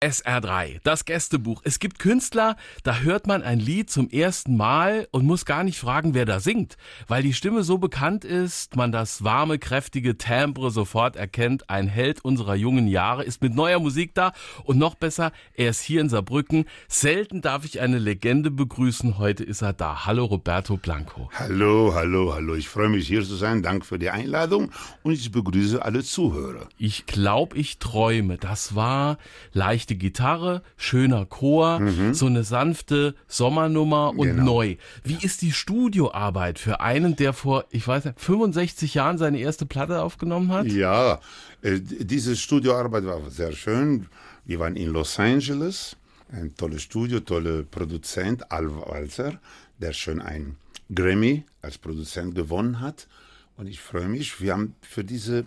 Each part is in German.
SR3, das Gästebuch. Es gibt Künstler, da hört man ein Lied zum ersten Mal und muss gar nicht fragen, wer da singt, weil die Stimme so bekannt ist, man das warme, kräftige Timbre sofort erkennt. Ein Held unserer jungen Jahre ist mit neuer Musik da und noch besser, er ist hier in Saarbrücken. Selten darf ich eine Legende begrüßen, heute ist er da. Hallo Roberto Blanco. Hallo, hallo, hallo. Ich freue mich hier zu sein. Danke für die Einladung und ich begrüße alle Zuhörer. Ich glaube, ich träume. Das war leicht leichte Gitarre, schöner Chor, mhm. so eine sanfte Sommernummer und genau. neu. Wie ja. ist die Studioarbeit für einen, der vor, ich weiß nicht, 65 Jahren seine erste Platte aufgenommen hat? Ja, äh, diese Studioarbeit war sehr schön. Wir waren in Los Angeles, ein tolles Studio, toller Produzent, Al Walzer, der schon ein Grammy als Produzent gewonnen hat. Und ich freue mich, wir haben für dieses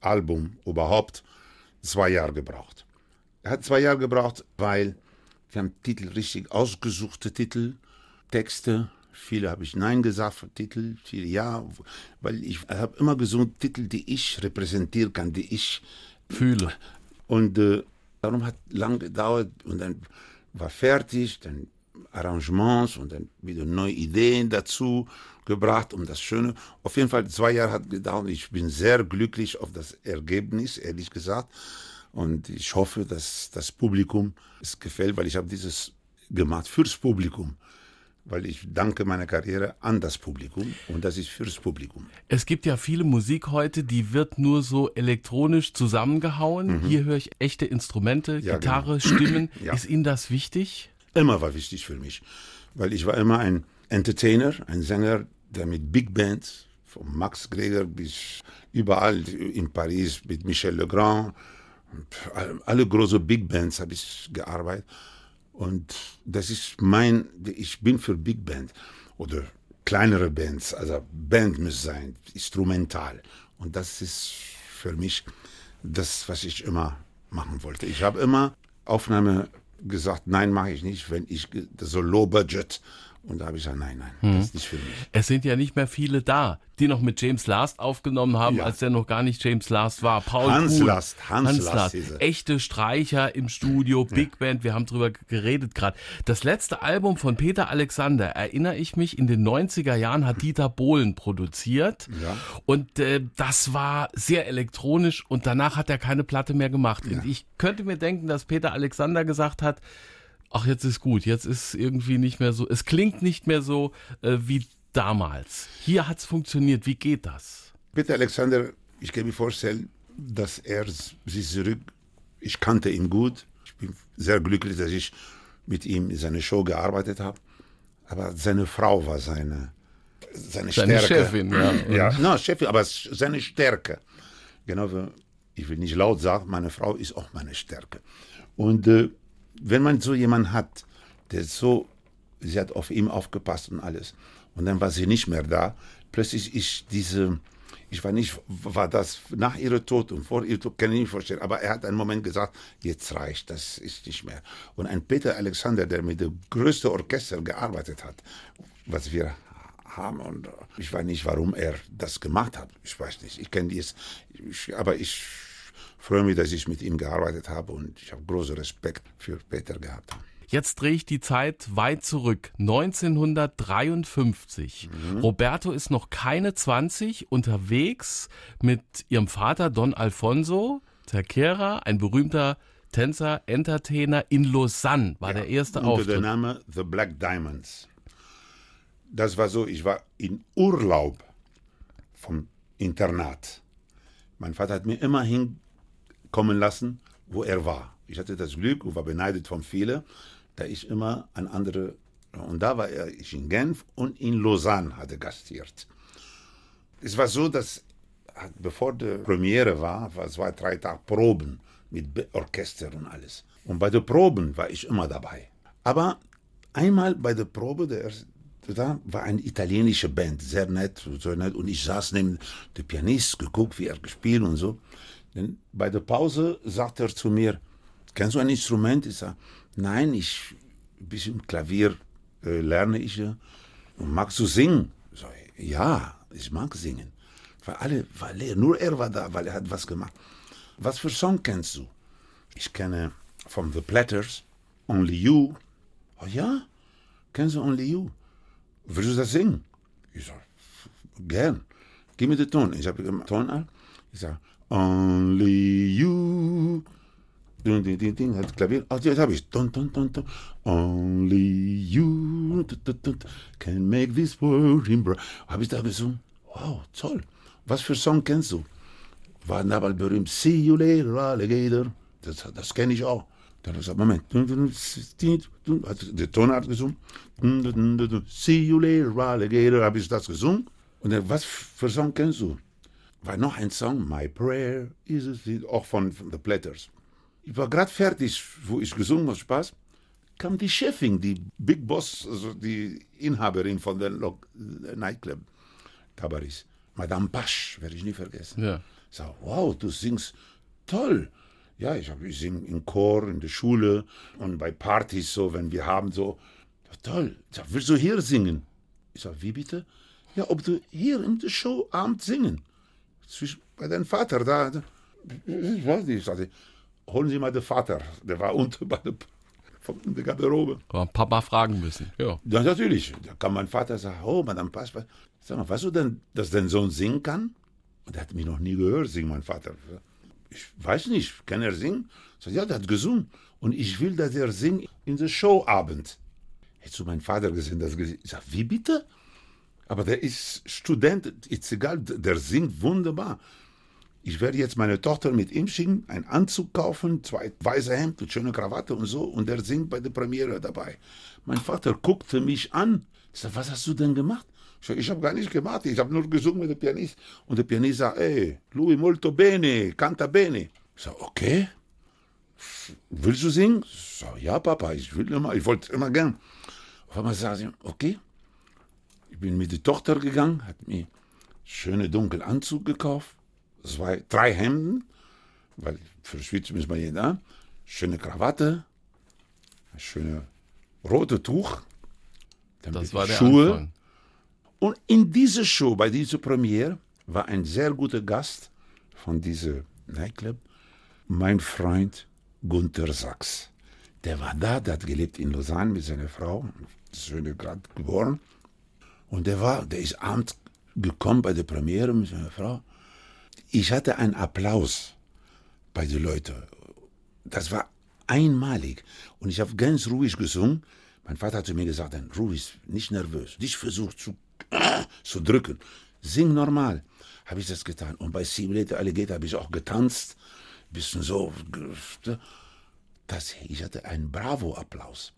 Album überhaupt zwei Jahre gebraucht. Er hat zwei Jahre gebraucht, weil wir haben Titel richtig ausgesuchte Titel, Texte. Viele habe ich Nein gesagt für Titel, viele Ja, weil ich habe immer gesungen Titel, die ich repräsentieren kann, die ich fühle. Und äh, darum hat lang gedauert und dann war fertig, dann Arrangements und dann wieder neue Ideen dazu gebracht, um das Schöne. Auf jeden Fall zwei Jahre hat gedauert. Ich bin sehr glücklich auf das Ergebnis, ehrlich gesagt. Und ich hoffe, dass das Publikum es gefällt, weil ich habe dieses gemacht fürs Publikum. Weil ich danke meiner Karriere an das Publikum und das ist fürs Publikum. Es gibt ja viele Musik heute, die wird nur so elektronisch zusammengehauen. Mhm. Hier höre ich echte Instrumente, ja, Gitarre, genau. Stimmen. Ja. Ist Ihnen das wichtig? Immer war wichtig für mich. Weil ich war immer ein Entertainer, ein Sänger, der mit Big Bands, von Max Greger bis überall in Paris mit Michel Legrand, alle großen Big Bands habe ich gearbeitet. Und das ist mein, ich bin für Big Band oder kleinere Bands, also Band muss sein, instrumental. Und das ist für mich das, was ich immer machen wollte. Ich habe immer Aufnahme gesagt, nein, mache ich nicht, wenn ich so Low Budget und da habe ich gesagt, nein, nein, hm. das ist nicht für mich. Es sind ja nicht mehr viele da, die noch mit James Last aufgenommen haben, ja. als der noch gar nicht James Last war. Paul Hans Kuhn, Last, Hans, Hans Last. Last. Echte Streicher im Studio, Big ja. Band, wir haben drüber geredet gerade. Das letzte Album von Peter Alexander, erinnere ich mich, in den 90er Jahren hat Dieter Bohlen produziert. Ja. Und äh, das war sehr elektronisch und danach hat er keine Platte mehr gemacht. Ja. Ich könnte mir denken, dass Peter Alexander gesagt hat, ach, jetzt ist gut, jetzt ist irgendwie nicht mehr so, es klingt nicht mehr so äh, wie damals. Hier hat es funktioniert, wie geht das? Bitte, Alexander, ich kann mir vorstellen, dass er sich zurück, ich kannte ihn gut, ich bin sehr glücklich, dass ich mit ihm in seiner Show gearbeitet habe, aber seine Frau war seine, seine, seine Stärke. Chefin, ja. ja, no, Chefin, aber seine Stärke. Genau ich will nicht laut sagen, meine Frau ist auch meine Stärke. Und äh, wenn man so jemanden hat, der so, sie hat auf ihm aufgepasst und alles, und dann war sie nicht mehr da, plötzlich ist diese, ich weiß nicht, war das nach ihrem Tod und vor ihrem Tod, kann ich nicht vorstellen, aber er hat einen Moment gesagt, jetzt reicht, das ist nicht mehr. Und ein Peter Alexander, der mit dem größten Orchester gearbeitet hat, was wir haben und ich weiß nicht, warum er das gemacht hat. Ich weiß nicht, ich kenne dies, aber ich freue mich, dass ich mit ihm gearbeitet habe und ich habe großen Respekt für Peter gehabt. Jetzt drehe ich die Zeit weit zurück. 1953. Mhm. Roberto ist noch keine 20, unterwegs mit ihrem Vater Don Alfonso Terquera, ein berühmter Tänzer, Entertainer in Lausanne, war ja, der erste unter Auftritt. Unter dem Namen The Black Diamonds. Das war so, ich war in Urlaub vom Internat. Mein Vater hat mir immerhin kommen lassen, wo er war. Ich hatte das Glück und war beneidet von vielen, da ich immer an andere, und da war er ich in Genf und in Lausanne hatte gastiert. Es war so, dass bevor die Premiere war, war zwei, drei Tage Proben mit Orchester und alles. Und bei den Proben war ich immer dabei. Aber einmal bei der Probe, der da war eine italienische Band, sehr nett, so nett. Und ich saß neben dem Pianist, geguckt, wie er gespielt und so. Denn bei der Pause sagt er zu mir, kennst du ein Instrument? Ich sage, nein, ich, ein bisschen Klavier äh, lerne ich. Ja. Und magst du singen? Ich sage, ja, ich mag singen. Weil alle, weil er, nur er war da, weil er hat was gemacht. Was für Song kennst du? Ich kenne von The Platters, Only You. Oh ja, kennst du Only You? Willst du das singen? Ich sag, gern. Gib mir den Ton. Ich habe den Ton an. Ich sag, Only You. Ding, ding, ding, ding, hat Klavier. Ach, jetzt habe ich. Dun, dun, dun, dun. Only you dun, dun, dun, can make this world in. Habe ich da gesungen? Wow, toll. Was für Song kennst du? War damals berühmt. See you later, alligator. Das, das kenne ich auch. Dann habe ich gesagt, Moment. Hat der Tonart gesungen. See you later, alligator. Habe ich das gesungen. Und dann, was für Song kennst du? War noch ein Song, My Prayer is a auch von, von The Platters. Ich war gerade fertig, wo ich gesungen habe, Spaß. Kam die Chefin, die Big Boss, also die Inhaberin von der Nightclub, Cabarets. Madame Pasch, werde ich nie vergessen. Ja. Ich sag, wow, du singst toll. Ja, ich, ich singe im Chor, in der Schule und bei Partys so, wenn wir haben so. Toll. Ich sag, willst du hier singen? Ich sag, wie bitte? Ja, ob du hier in der Show Abend singen. Zwischen, bei deinem Vater da. Ich weiß nicht. Ich sagte, holen Sie mal den Vater. Der war unten bei der, von der Garderobe. Aber Papa fragen müssen. Ja. Ja, natürlich. Da kann mein Vater sagen, oh, Madame Pasch, sag mal, weißt du denn, dass dein Sohn singen kann? Und er hat mich noch nie gehört, singen mein Vater. Ich weiß nicht, kann er singen? Ich sag, ja, der hat gesungen. Und ich will, dass er singt in der Showabend. Hättest du meinen Vater gesehen, das gesehen? Ich sag, wie bitte? Aber der ist Student, ist egal, der singt wunderbar. Ich werde jetzt meine Tochter mit ihm schicken, einen Anzug kaufen, zwei weiße Hemd und schöne Krawatte und so, und der singt bei der Premiere dabei. Mein Vater guckte mich an. Ich sag, was hast du denn gemacht? Ich sag, ich habe gar nichts gemacht, ich habe nur gesungen mit dem Pianist. Und der Pianist sagt, ey, lui molto bene, canta bene. Ich sag, okay. Willst du singen? Ich sag, ja, Papa, ich will immer, ich wollte immer gern. Auf einmal sagt sie, okay. Ich bin mit der Tochter gegangen, hat mir schöne dunklen Anzug gekauft, zwei, drei Hemden, weil für Schweiz müssen wir jeden an, schöne Krawatte, ein schönes rote Tuch, dann Das war der Schuhe. Anfang. Und in dieser Show, bei dieser Premiere, war ein sehr guter Gast von diesem Nightclub, mein Freund Gunther Sachs. Der war da, der hat gelebt in Lausanne mit seiner Frau, Söhne gerade geboren. Und der war, der ist abends gekommen bei der Premiere mit seiner Frau. Ich hatte einen Applaus bei den Leuten. Das war einmalig. Und ich habe ganz ruhig gesungen. Mein Vater hat zu mir gesagt, dann ruhig, nicht nervös, nicht versucht zu, zu drücken. Sing normal. Habe ich das getan. Und bei Simulator Alligator habe ich auch getanzt. Bisschen so. Das, ich hatte einen Bravo-Applaus.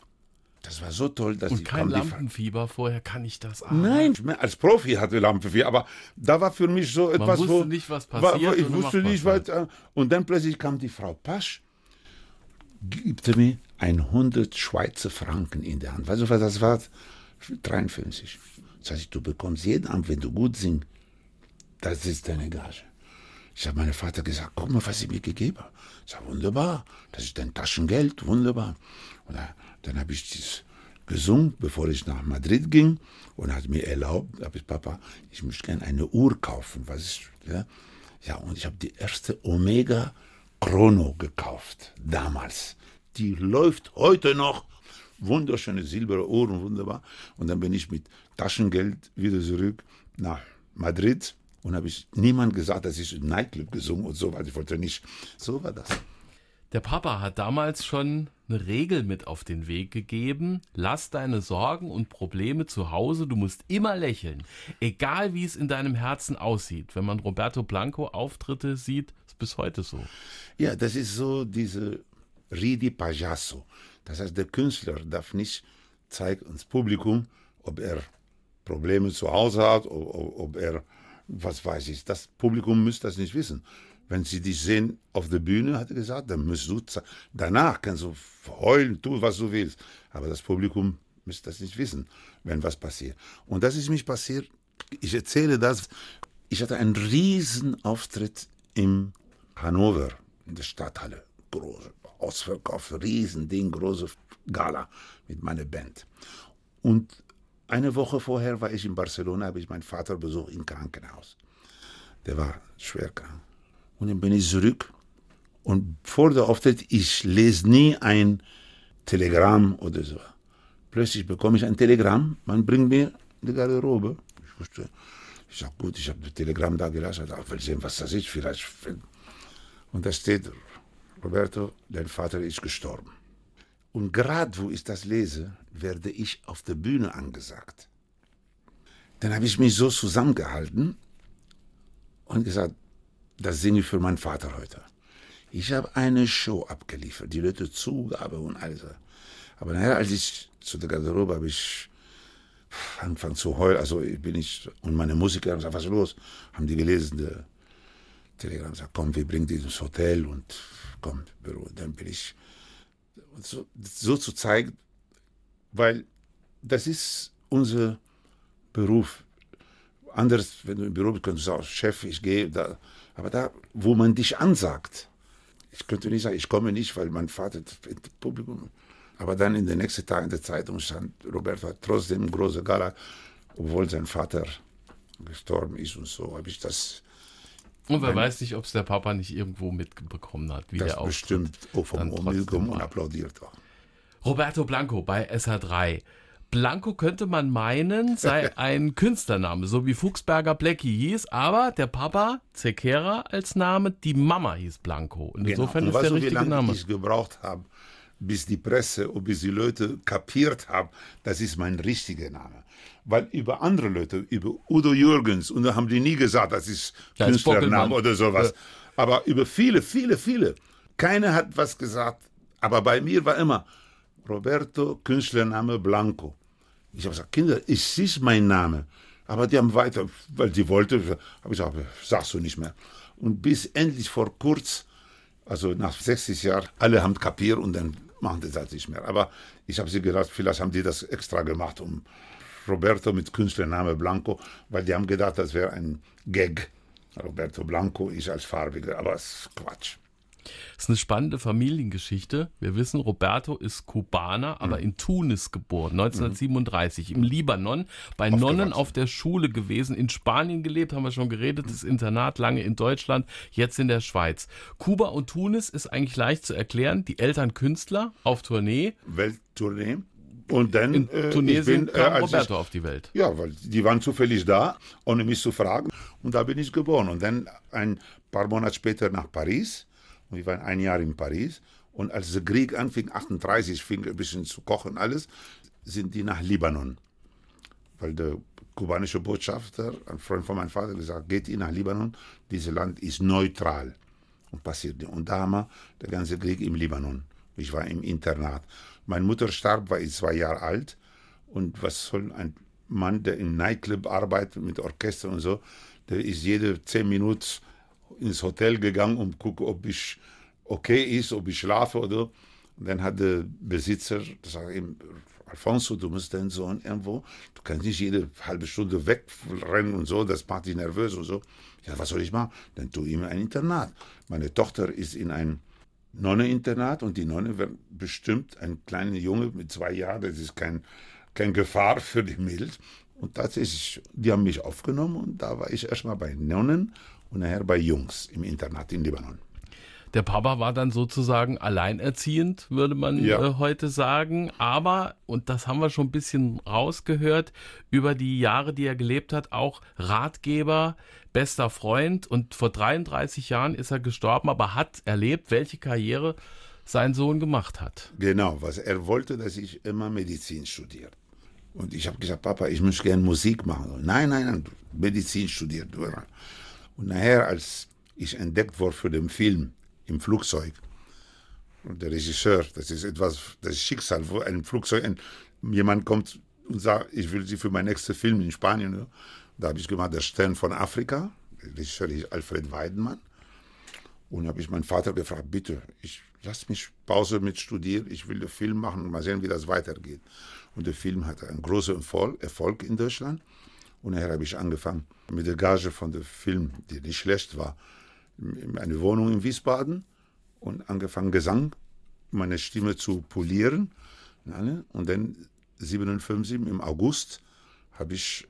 Das war so toll, dass Und ich kein Lampenfieber vorher, kann ich das ahnen? Nein, als Profi hatte Lampenfieber, aber da war für mich so etwas, wusste wo, nicht, was war- passiert wo- ich wusste nicht, was was. äh, Und dann plötzlich kam die Frau Pasch, gibte mir 100 Schweizer Franken in der Hand. Weißt du, was das war? 53. Das heißt, du bekommst jeden Abend, wenn du gut singst, das ist deine Gage. Ich habe meinem Vater gesagt, guck mal, was sie mir gegeben haben. Ich sage, wunderbar, das ist dein Taschengeld, wunderbar. Und dann, dann habe ich das gesungen, bevor ich nach Madrid ging und hat mir erlaubt, habe ich, Papa, ich möchte gerne eine Uhr kaufen. Was ist, ja? ja, und ich habe die erste Omega Chrono gekauft, damals. Die läuft heute noch. Wunderschöne silberne Uhren, wunderbar. Und dann bin ich mit Taschengeld wieder zurück nach Madrid und habe ich niemand gesagt, dass ich im Nightclub gesungen und so, weil ich wollte nicht. So war das. Der Papa hat damals schon eine Regel mit auf den Weg gegeben. Lass deine Sorgen und Probleme zu Hause. Du musst immer lächeln. Egal wie es in deinem Herzen aussieht. Wenn man Roberto Blanco Auftritte sieht, ist bis heute so. Ja, das ist so diese Ridi Pajasso. Das heißt, der Künstler darf nicht zeigen ins Publikum, ob er Probleme zu Hause hat, ob, ob ob er, was weiß ich, das Publikum müsste das nicht wissen. Wenn sie dich sehen auf der Bühne, hat er gesagt, dann musst du, danach kannst du heulen, tu, was du willst. Aber das Publikum müsste das nicht wissen, wenn was passiert. Und das ist mich passiert, ich erzähle das, ich hatte einen riesen Auftritt im Hannover, in der Stadthalle. Große Ausverkauf, Riesending, große Gala mit meiner Band. Und eine Woche vorher war ich in Barcelona, habe ich meinen Vater besucht im Krankenhaus. Der war schwer krank. Und dann bin ich zurück Und vor der Auftritt, ich lese nie ein Telegramm oder so. Plötzlich bekomme ich ein Telegramm, man bringt mir die Garderobe. Ich wusste, ich sage, gut, ich habe das Telegramm da gelassen, ich will sehen, was das ist, vielleicht. Und da steht, Roberto, dein Vater ist gestorben. Und gerade wo ich das lese, werde ich auf der Bühne angesagt. Dann habe ich mich so zusammengehalten und gesagt, das singe ich für meinen Vater heute. Ich habe eine Show abgeliefert, die Leute Zugabe und alles. Aber nachher, als ich zu der Garderobe habe ich angefangen zu heulen, also bin ich, und meine Musiker haben gesagt, was ist los? Haben die gelesen, der Telegram sagt, komm, wir bringen dich ins Hotel und komm, Büro. Dann bin ich, so, so zu zeigen, weil das ist unser Beruf. Anders, wenn du im Büro bist, könntest du sagen, Chef, ich gehe da. Aber da, wo man dich ansagt, ich könnte nicht sagen, ich komme nicht, weil mein Vater im Publikum. Aber dann in den nächsten Tagen in der Zeitung stand, Roberto hat trotzdem große Gala, obwohl sein Vater gestorben ist und so, habe ich das. Und wer weiß nicht, ob es der Papa nicht irgendwo mitbekommen hat, wie das der bestimmt vom Omilgum und applaudiert auch. Roberto Blanco bei SH3. Blanco könnte man meinen, sei ein Künstlername, so wie Fuchsberger Blackie hieß, aber der Papa, Zekera als Name, die Mama hieß Blanco. Und Genau. insofern Und ist der du, wie richtige lange Name. ich gebraucht habe, bis die Presse und bis die Leute kapiert haben, das ist mein richtiger Name. Weil über andere Leute, über Udo Jürgens, und da haben die nie gesagt, das ist Ja, Künstlername oder sowas. Aber über viele, viele, viele. Keiner hat was gesagt. Aber bei mir war immer Roberto, Künstlername Blanco. Ich habe gesagt, Kinder, es ist mein Name. Aber die haben weiter, weil die wollte, habe ich gesagt, sagst du nicht mehr. Und bis endlich vor kurz, also nach 60 Jahren, alle haben kapiert und dann machen die das nicht mehr. Aber ich habe sie gedacht, vielleicht haben die das extra gemacht, um Roberto mit Künstlername Blanco, weil die haben gedacht, das wäre ein Gag. Roberto Blanco ist als Farbiger, aber es ist Quatsch. Das ist eine spannende Familiengeschichte. Wir wissen, Roberto ist Kubaner, Mhm. aber in Tunis geboren, 1937, im Libanon, bei Nonnen auf der Schule gewesen, in Spanien gelebt, haben wir schon geredet, das Internat lange in Deutschland, jetzt in der Schweiz. Kuba und Tunis ist eigentlich leicht zu erklären. Die Eltern Künstler auf Tournee. Welttournee. Und dann In äh, Tunesien bin, kam als Roberto ich, auf die Welt. Ja, weil die waren zufällig da, ohne mich zu fragen. Und da bin ich geboren. Und dann ein paar Monate später nach Paris. Und ich war ein Jahr in Paris. Und als der Krieg anfing, 38, fing ein bisschen zu kochen alles, sind die nach Libanon. Weil der kubanische Botschafter, ein Freund von meinem Vater, gesagt, geht ihr nach Libanon, dieses Land ist neutral. Und passiert. Und da haben wir den ganzen Krieg im Libanon. Ich war im Internat. Meine Mutter starb, war ich zwei Jahre alt. Und was soll ein Mann, der im Nightclub arbeitet mit Orchester und so, der ist jede zehn Minuten ins Hotel gegangen, zu gucken, ob ich okay ist, ob ich schlafe oder. Und dann hat der Besitzer gesagt, Alfonso, du musst deinen Sohn irgendwo, du kannst nicht jede halbe Stunde wegrennen und so, das macht dich nervös und so. Ja, was soll ich machen? Dann tu ihm ein Internat. Meine Tochter ist in ein Nonne-Internat und die Nonne wird bestimmt ein kleiner Junge mit zwei Jahren, das ist kein, kein Gefahr für die Mädels. Und tatsächlich, die haben mich aufgenommen und da war ich erstmal bei Nonnen und nachher bei Jungs im Internat in Libanon. Der Papa war dann sozusagen alleinerziehend, würde man Ja. äh, heute sagen. Aber, und das haben wir schon ein bisschen rausgehört, über die Jahre, die er gelebt hat, auch Ratgeber, bester Freund. Und vor 33 Jahren ist er gestorben, aber hat erlebt, welche Karriere sein Sohn gemacht hat. Genau, was er wollte, dass ich immer Medizin studiere. Und ich habe gesagt, Papa, ich möchte gerne Musik machen. Nein, nein, nein, Medizin studiert. Und nachher, als ich entdeckt wurde für den Film im Flugzeug, und der Regisseur, das ist etwas, das ist Schicksal, wo ein Flugzeug, ein, jemand kommt und sagt, ich will Sie für meinen nächsten Film in Spanien. ja. Da habe ich gemacht, der Stern von Afrika, der Regisseur ist Alfred Weidenmann. Und habe ich meinen Vater gefragt, bitte, ich lass mich Pause mit studieren, ich will den Film machen und mal sehen, wie das weitergeht. Und der Film hatte einen großen Erfolg in Deutschland. Und nachher habe ich angefangen mit der Gage von dem Film, die nicht schlecht war, in eine Wohnung in Wiesbaden und angefangen Gesang, meine Stimme zu polieren. Und dann 57 im August habe ich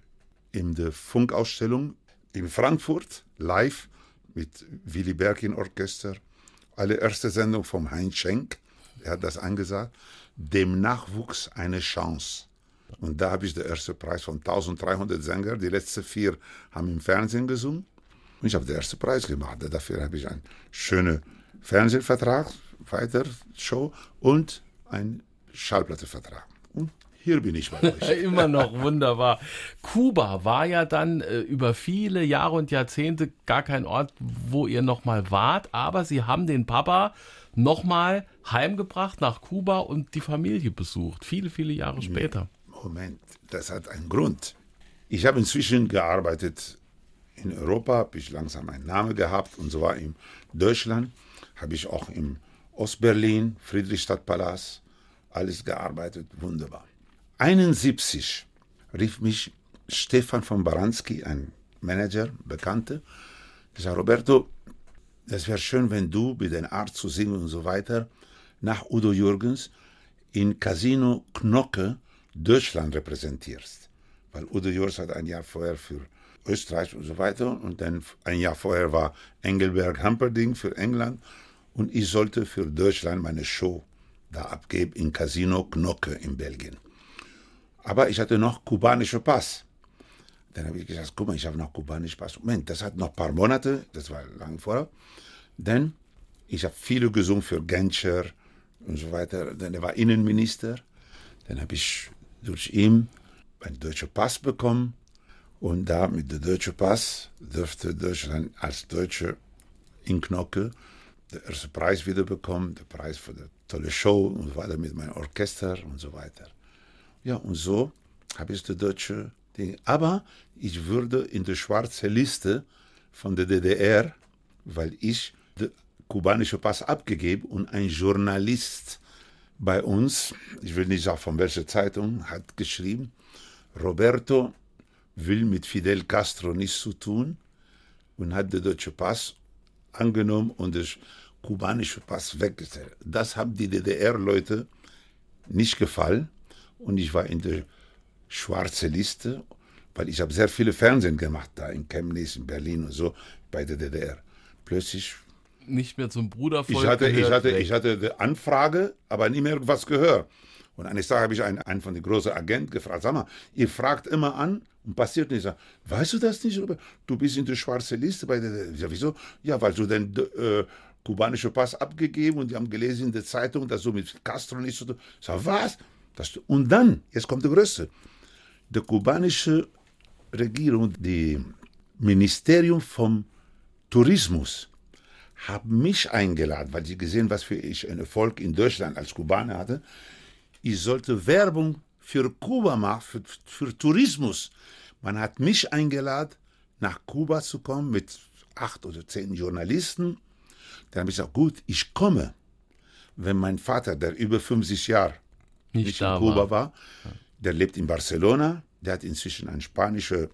in der Funkausstellung in Frankfurt live mit Willy Berkin Orchester, allererste Sendung vom Heinz Schenk, er hat das angesagt, dem Nachwuchs eine Chance. Und da habe ich den ersten Preis von 1300 Sängern. Die letzten vier haben im Fernsehen gesungen. Und ich habe den ersten Preis gemacht. Dafür habe ich einen schönen Fernsehvertrag, weiter Show und einen Schallplattevertrag. Und hier bin ich bei euch. Immer noch wunderbar. Kuba war ja dann äh, über viele Jahre und Jahrzehnte gar kein Ort, wo ihr nochmal wart, aber sie haben den Papa nochmal heimgebracht nach Kuba und die Familie besucht, viele, viele Jahre später. Moment, das hat einen Grund. Ich habe inzwischen gearbeitet in Europa, habe ich langsam einen Namen gehabt und so war in Deutschland, habe ich auch im Ostberlin, Friedrichstadtpalast, alles gearbeitet, wunderbar. 71 rief mich Stefan von Baranski, ein Manager, Bekannte, gesagt, Roberto, das wäre schön, wenn du mit den Art zu singen und so weiter nach Udo Jürgens in Casino Knocke Deutschland repräsentierst. Weil Udo Jürgens hat ein Jahr vorher für Österreich und so weiter und dann ein Jahr vorher war Engelberg Hamperding für England und ich sollte für Deutschland meine Show da abgeben in Casino Knocke in Belgien. Aber ich hatte noch kubanische Pass. Dann habe ich gesagt, guck mal, ich habe noch kubanischen Pass. Moment, das hat noch ein paar Monate, das war lange vorher. Denn ich habe viele gesungen für Genscher und so weiter. Dann er war Innenminister. Dann habe ich durch ihn einen deutschen Pass bekommen. Und da mit dem deutschen Pass dürfte Deutschland als Deutsche in Knocke den ersten Preis wieder bekommen, den Preis für die tolle Show und weiter mit meinem Orchester und so weiter. Ja, und so habe ich die deutsche Ding. Aber ich würde in die schwarze Liste von der DDR, weil ich den kubanischen Pass abgegeben und ein Journalist bei uns, ich will nicht sagen von welcher Zeitung, hat geschrieben, Roberto will mit Fidel Castro nichts zu tun und hat den deutschen Pass angenommen und den kubanischen Pass weggestellt. Das haben die DDR-Leute nicht gefallen und ich war in der schwarzen Liste, weil ich habe sehr viele Fernsehen gemacht da in Chemnitz, in Berlin und so bei der DDR. Plötzlich nicht mehr zum Brudervolk ich hatte, ich gehört, hatte, weg. ich hatte die Anfrage, aber nie mehr was gehört. Und eines Tages habe ich einen, einen von den großen Agenten gefragt, sag mal, ihr fragt immer an und passiert nichts. Ich weißt du das nicht, Robert? Du bist in der schwarzen Liste bei der, ich sag, wieso? Ja, weil du den äh, kubanischen Pass abgegeben und die haben gelesen in der Zeitung, dass du mit Castro nicht so tun. Ich sag, was? Das, und dann, jetzt kommt der Größte, die kubanische Regierung, die Ministerium vom Tourismus, haben mich eingeladen, weil sie gesehen, was für ich einen Erfolg in Deutschland als Kubaner hatte. Ich sollte Werbung für Kuba machen, für, für Tourismus. Man hat mich eingeladen, nach Kuba zu kommen mit acht oder zehn Journalisten. Dann habe ich gesagt, gut, ich komme, wenn mein Vater, der über 50 Jahre nicht, nicht in Kuba war. war, der lebt in Barcelona, der hat inzwischen einen spanischen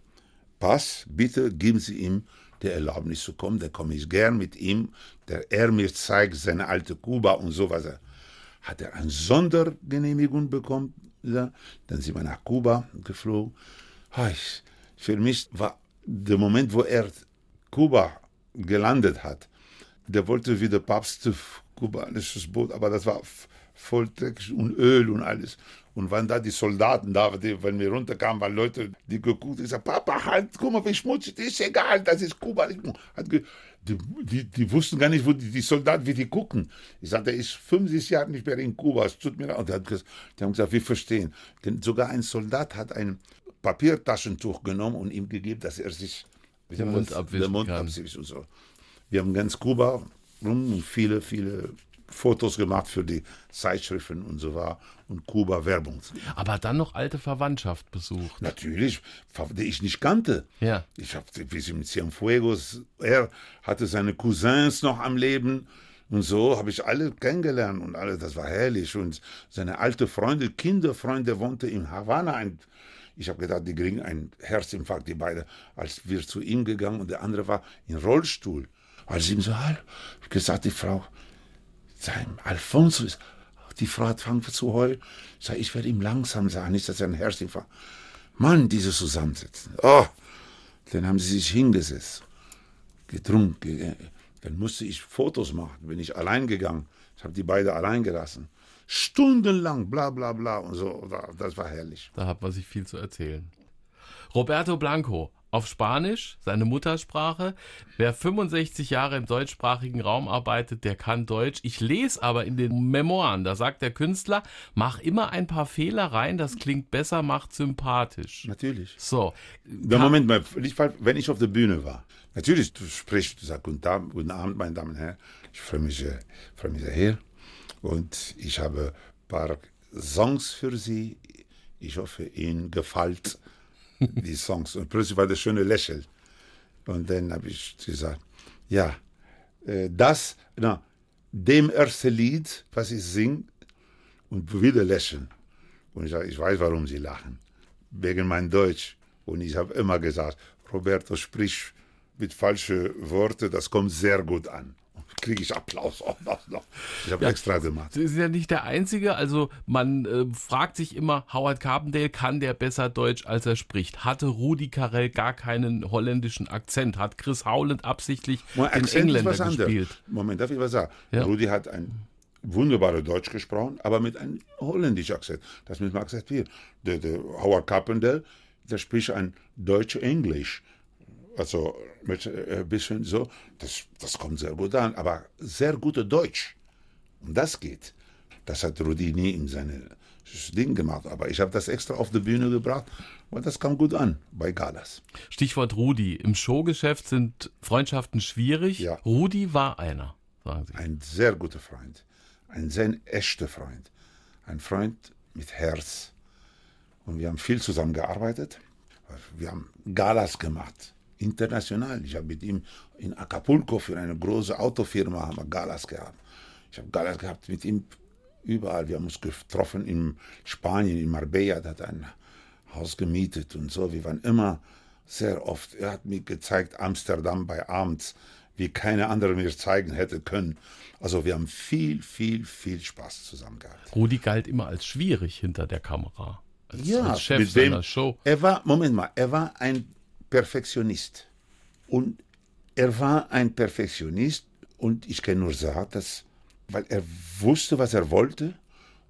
Pass. Bitte geben Sie ihm die Erlaubnis zu kommen, da komme ich gern mit ihm, der er mir zeigt seine alte Kuba und sowas. Hat er eine Sondergenehmigung bekommen, ja, dann sind wir nach Kuba geflogen. Ah, für mich war der Moment, wo er Kuba gelandet hat, der wollte wie der Papst kubanisches Boot, aber das war voll Dreck und Öl und alles. Und waren da die Soldaten da, die, wenn wir runterkamen, waren Leute, die geguckt haben, gesagt, Papa, halt, guck mal, wie schmutzig, das ist egal, das ist Kuba. Die, die, die wussten gar nicht, wo die, die Soldaten, wie die gucken. Ich sagte, der ist 50 Jahre nicht mehr in Kuba, es tut mir leid. Und die, hat ges- die haben gesagt, wir verstehen. Denn sogar ein Soldat hat ein Papiertaschentuch genommen und ihm gegeben, dass er sich Den Mund abwischen den Mund abwischt und so. Wir haben ganz Kuba rum und viele, viele Fotos gemacht für die Zeitschriften und so war und Kuba Werbung. Aber dann noch alte Verwandtschaft besucht. Natürlich, die ich nicht kannte. Ja. Ich habe, wie sie mit Cienfuegos, er hatte seine Cousins noch am Leben und so habe ich alle kennengelernt und alle, das war herrlich. Und seine alte Freunde, Kinderfreunde wohnte in Havanna. Ein, ich habe gedacht, die kriegen einen Herzinfarkt, die beiden, als wir zu ihm gegangen und der andere war im Rollstuhl. Als ihm so, halb, ich gesagt, die Frau, sein Alfonso ist, die Frau hat fangen zu heulen. Ich sage, ich werde ihm langsam sagen, nicht, dass er einen Herzinfarkt. Mann, dieses Zusammensitzen. Oh, dann haben sie sich hingesetzt, getrunken, ge- Dann musste ich Fotos machen, bin ich allein gegangen. Ich habe die beiden allein gelassen. Stundenlang, bla bla bla und so. Das war herrlich. Da hat man sich viel zu erzählen. Roberto Blanco, auf Spanisch, seine Muttersprache. Wer 65 Jahre im deutschsprachigen Raum arbeitet, der kann Deutsch. Ich lese aber in den Memoiren, da sagt der Künstler, mach immer ein paar Fehler rein, das klingt besser, macht sympathisch. Natürlich. So. Ja, Moment mal, wenn ich auf der Bühne war, natürlich, du sprichst, du sagst guten, Abend, meine Damen und Herren, ich freue mich, äh, freue mich sehr hier und ich habe ein paar Songs für Sie. Ich hoffe, Ihnen gefällt die Songs. Und plötzlich war das schöne Lächeln. Und dann habe ich gesagt, ja, äh, das, na, dem ersten Lied, was ich singe, und wieder lächeln. Und ich sage, ich weiß, warum Sie lachen. Wegen mein Deutsch. Und ich habe immer gesagt, Roberto, sprich mit falschen Worten, das kommt sehr gut an kriege ich Applaus auch noch. Ich habe ja, extra gemacht. Sie sind ja nicht der Einzige. Also man äh, fragt sich immer, Howard Carpendale, kann der besser Deutsch, als er spricht? Hatte Rudi Carell gar keinen holländischen Akzent? Hat Chris Howland absichtlich den Engländer gespielt? Moment, darf ich was sagen? Ja. Rudi hat ein wunderbare Deutsch gesprochen, aber mit einem holländischen Akzent. Das müssen wir akzeptieren. Der, der Howard Carpendale, der spricht ein Deutsch-Englisch also mit äh, ein bisschen so, das, das kommt sehr gut an, aber sehr gute Deutsch. Und das geht. Das hat Rudi nie in seine Ding gemacht, aber ich habe das extra auf die Bühne gebracht, weil das kam gut an bei Galas. Stichwort Rudi. Im Showgeschäft sind Freundschaften schwierig. Ja. Rudi war einer, sagen Sie. Ein sehr guter Freund. Ein sehr echter Freund. Ein Freund mit Herz. Und wir haben viel zusammengearbeitet. Wir haben Galas gemacht international. Ich habe mit ihm in Acapulco für eine große Autofirma haben wir Galas gehabt. Ich habe Galas gehabt mit ihm überall. Wir haben uns getroffen in Spanien, in Marbella, da hat er ein Haus gemietet und so. Wir waren immer sehr oft. Er hat mir gezeigt, Amsterdam bei Abends, wie keine andere mir zeigen hätte können. Also wir haben viel, viel, viel Spaß zusammen gehabt. Rudi galt immer als schwierig hinter der Kamera. Als, ja, als Chef mit wem, Show. Er war, Moment mal, er war ein Perfektionist. Und er war ein Perfektionist und ich kann nur sagen, dass, weil er wusste, was er wollte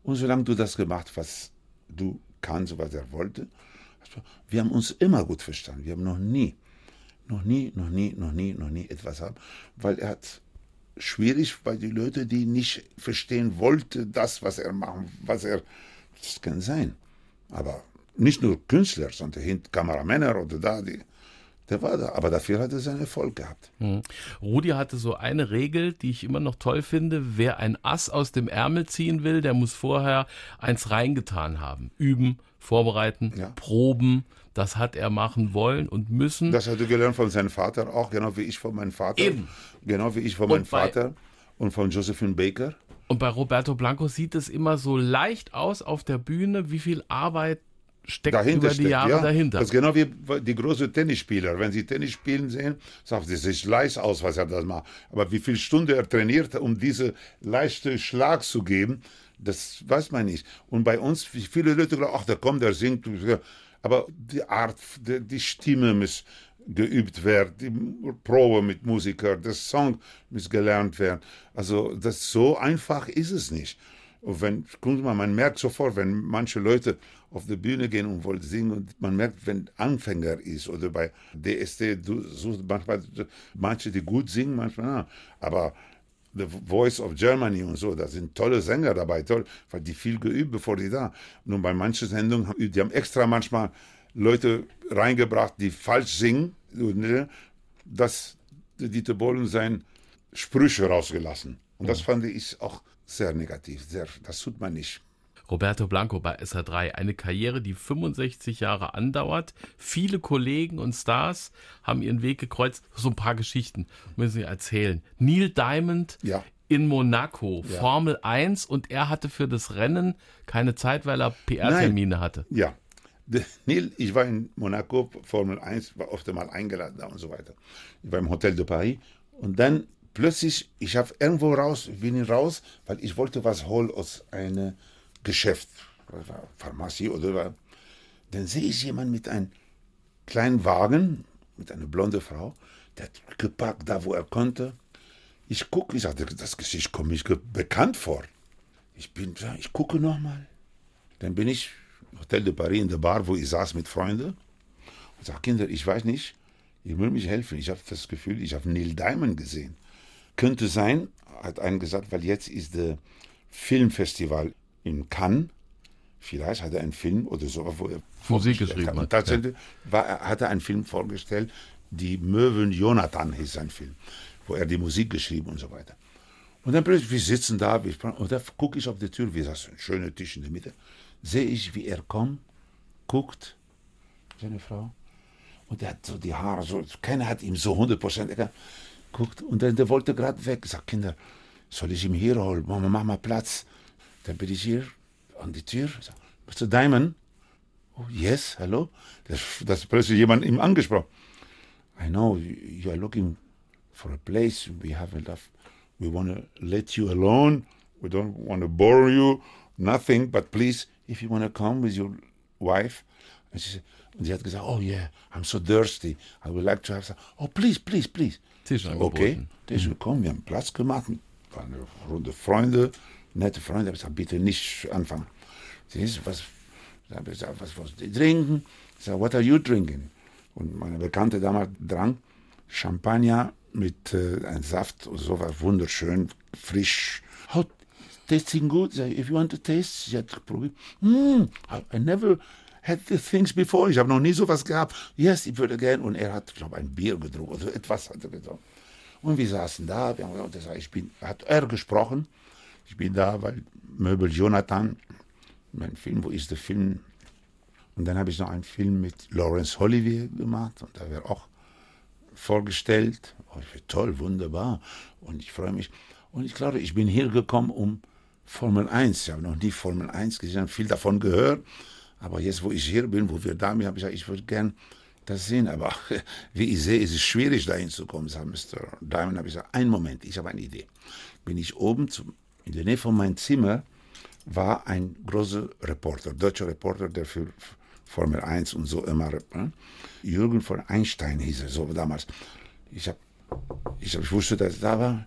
und solange du das gemacht, was du kannst, was er wollte, wir haben uns immer gut verstanden. Wir haben noch nie, noch nie, noch nie, noch nie, noch nie etwas haben, weil er hat schwierig, weil die Leute, die nicht verstehen wollten, das, was er macht, was er, das kann sein. Aber nicht nur Künstler, sondern Kameramänner oder da, die, der war da, aber dafür hat er seinen Erfolg gehabt. Mhm. Rudi hatte so eine Regel, die ich immer noch toll finde. Wer ein Ass aus dem Ärmel ziehen will, der muss vorher eins reingetan haben. Üben, vorbereiten, ja. proben. Das hat er machen wollen und müssen. Das hat er gelernt von seinem Vater auch, genau wie ich von meinem Vater. Eben. Genau wie ich von meinem Vater und von Josephine Baker. Und bei Roberto Blanco sieht es immer so leicht aus auf der Bühne, wie viel Arbeit steckt dahinter über die Jahre ja, dahinter. Das ist genau wie die großen Tennisspieler. Wenn sie Tennis spielen sehen, sagt sie, sieht leicht aus, was er das macht. Aber wie viele Stunden er trainiert, um diese leichte Schlag zu geben, das weiß man nicht. Und bei uns, viele Leute glauben, ach, der kommt, der singt. Aber die Art, die Stimme muss geübt werden, die Probe mit Musikern, der Song muss gelernt werden. Also das so einfach ist es nicht. Und wenn, gucken mal, man merkt sofort, wenn manche Leute auf die Bühne gehen und wollen singen und man merkt, wenn Anfänger ist oder bei DST, du suchst manchmal manche, die gut singen, manchmal, na, aber The Voice of Germany und so, da sind tolle Sänger dabei, toll, weil die viel geübt, bevor die da. Nun bei manchen Sendungen, die haben extra manchmal Leute reingebracht, die falsch singen, ne, dass Dieter Bohlen sein Sprüche rausgelassen. Und das fand ich auch sehr negativ. Sehr, das tut man nicht. Roberto Blanco bei SA3, eine Karriere, die 65 Jahre andauert. Viele Kollegen und Stars haben ihren Weg gekreuzt. So ein paar Geschichten müssen Sie erzählen. Neil Diamond ja. in Monaco, ja. Formel 1 und er hatte für das Rennen keine Zeit, weil er PR-Termine hatte. Ja. Neil, ich war in Monaco, Formel 1, war oft einmal eingeladen da und so weiter. Ich war im Hotel de Paris und dann plötzlich, ich habe irgendwo raus, bin ich raus, weil ich wollte was holen aus einem Geschäft, Pharmazie oder was. Dann sehe ich jemanden mit einem kleinen Wagen, mit einer blonden Frau, der hat gepackt da, wo er konnte. Ich gucke, ich sagte, das Gesicht kommt mir bekannt vor. Ich bin, ich gucke nochmal. Dann bin ich Hotel de Paris in der Bar, wo ich saß mit Freunden. Und sage, Kinder, ich weiß nicht, ihr müsst mich helfen. Ich habe das Gefühl, ich habe Neil Diamond gesehen. Könnte sein, hat einer gesagt, weil jetzt ist der Filmfestival in Cannes. Vielleicht hat er einen Film oder so, wo er Musik geschrieben hat. Und tatsächlich ja. war, hat er einen Film vorgestellt, die Möwen Jonathan hieß sein Film, wo er die Musik geschrieben und so weiter. Und dann plötzlich, wir sitzen da, wir, und da gucke ich auf die Tür, wir saßen, ein schöner Tisch in der Mitte, sehe ich, wie er kommt, guckt, seine Frau, und er hat so die Haare, so, keiner hat ihm so 100% erkannt, guckt, und dann, der wollte gerade weg, sagt, Kinder, soll ich ihn hier holen, Mama, mach mal Platz. Dann bin ich hier an die Tür, sag, Mr. Diamond, oh yes, hallo, das, das plötzlich jemand ihm angesprochen. I know you are looking for a place, we have enough we want to let you alone. We don't want to bore you, nothing, but please, if you want to come with your wife. She said, und sie hat gesagt, oh yeah, I'm so thirsty. I would like to have some. Oh, please, please, please. Tisch okay, der ist gekommen, wir haben Platz gemacht, waren eine Runde Freunde, nette Freunde. Ich habe gesagt, bitte nicht anfangen. Sie ist, was, ich habe gesagt, was was Sie trinken? Ich sage, what are you drinking? Und meine Bekannte damals trank Champagner mit äh, einem Saft und so war wunderschön, frisch. How tasting good? If you want to taste, sie hat probiert. Mm, I never had the things before. Ich habe noch nie sowas gehabt. Yes, ich würde gerne. Und er hat, glaube ein Bier getrunken oder etwas hat er getrunken. Und wir saßen da. Wir haben gesagt, ich bin, hat er gesprochen. Ich bin da, weil Möbel Jonathan, mein Film, wo ist der Film? Und dann habe ich noch einen Film mit Laurence Olivier gemacht und da wäre auch vorgestellt. Oh, toll, wunderbar. Und ich freue mich. Und ich glaube, ich bin hier gekommen, um Formel 1. Ich habe noch nie Formel 1 gesehen, viel davon gehört. Aber jetzt, wo ich hier bin, wo wir da sind, habe ich gesagt, ich würde gern das sehen. Aber wie ich sehe, ist es schwierig, da hinzukommen, sagt Mr. Diamond. habe ich gesagt, einen Moment, ich habe eine Idee. Bin ich oben zum, in der Nähe von meinem Zimmer, war ein großer Reporter, deutscher Reporter, der für Formel 1 und so immer. Ne? Jürgen von Einstein hieß er so damals. Ich, hab, ich, hab, ich wusste, dass er da war.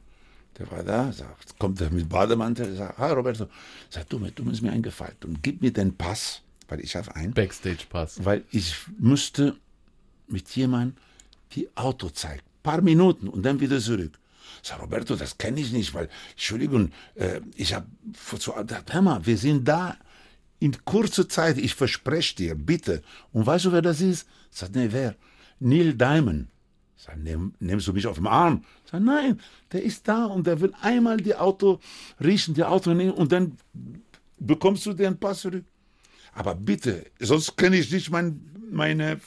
Der war da, sagt, kommt er mit Bademantel, sagt, ah Roberto, sagt du, du musst mir einen Gefallen und gib mir den Pass, weil ich habe einen. Backstage-Pass. Weil ich müsste mit jemandem die Auto zeigen. Paar Minuten und dann wieder zurück. Sag Roberto, das kenne ich nicht, weil, Entschuldigung, äh, ich habe, hör mal, wir sind da in kurzer Zeit, ich verspreche dir, bitte. Und weißt du, wer das ist? Sagt, nee, wer? Neil Diamond. Sag, nehm, nimmst du mich auf den Arm? Sag, nein, der ist da und der will einmal die Auto riechen, die Auto nehmen und dann bekommst du den Pass zurück. Aber bitte, sonst kenne ich nicht mein, meine,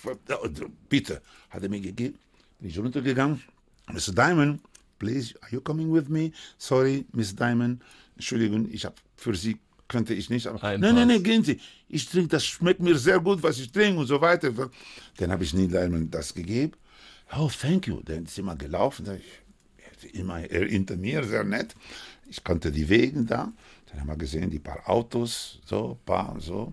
bitte, hat er mir gegeben. Bin ich runtergegangen. Mr. Diamond, please, are you coming with me? Sorry, Miss Diamond, Entschuldigung, ich habe für Sie könnte ich nicht. Aber, nein, nein, nein, gehen Sie. Ich trinke, das schmeckt mir sehr gut, was ich trinke und so weiter. Dann habe ich Neil das gegeben. Oh, thank you. Dann ist immer gelaufen. Ich, immer er hinter mir, sehr nett. Ich kannte die Wege da. Dann haben wir gesehen, die paar Autos, so, paar und so.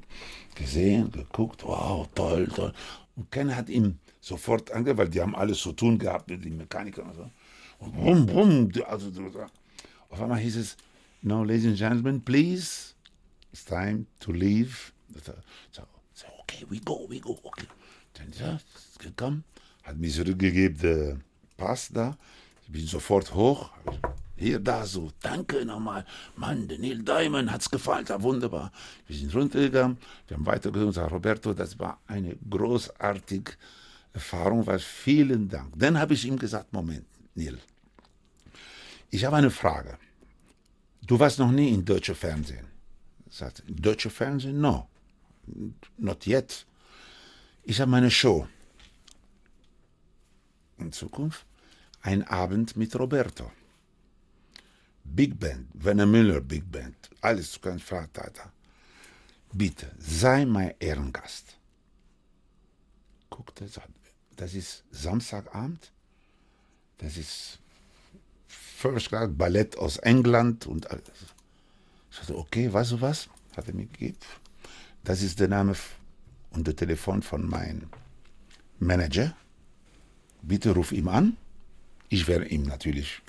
Gesehen, geguckt, wow, toll, toll. Und keiner hat ihm sofort angehört, weil die haben alles zu tun gehabt mit den Mechanikern und so. Und brumm, brumm, also, auf einmal hieß es, no, ladies and gentlemen, please, it's time to leave. So, so okay, we go, we go, okay. Dann ist gekommen, hat mir zurückgegeben den Pass da. Ich bin sofort hoch. Hier, da, so, danke nochmal. Mann, der Neil Diamond hat's gefallen, ja, wunderbar. Wir sind runtergegangen, wir haben weitergesucht und gesagt, Roberto, das war eine großartige Erfahrung, weil vielen Dank. Dann habe ich ihm gesagt, Moment, Neil, ich habe eine Frage. Du warst noch nie in deutscher Fernsehen. Sagt, deutsche Fernsehen? No, not yet. Ich habe meine Show. In Zukunft ein Abend mit Roberto. Big Band, Werner Müller Big Band, alles ganz Vater. Bitte, sei mein Ehrengast. Guckt sagt, das ist Samstagabend, das ist First Class Ballett aus England und alles. Ich sagte, okay, weißt du was? Hat er mir gegeben. Das ist der Name und der Telefon von meinem Manager. Bitte ruf ihn an. Ich werde ihm natürlich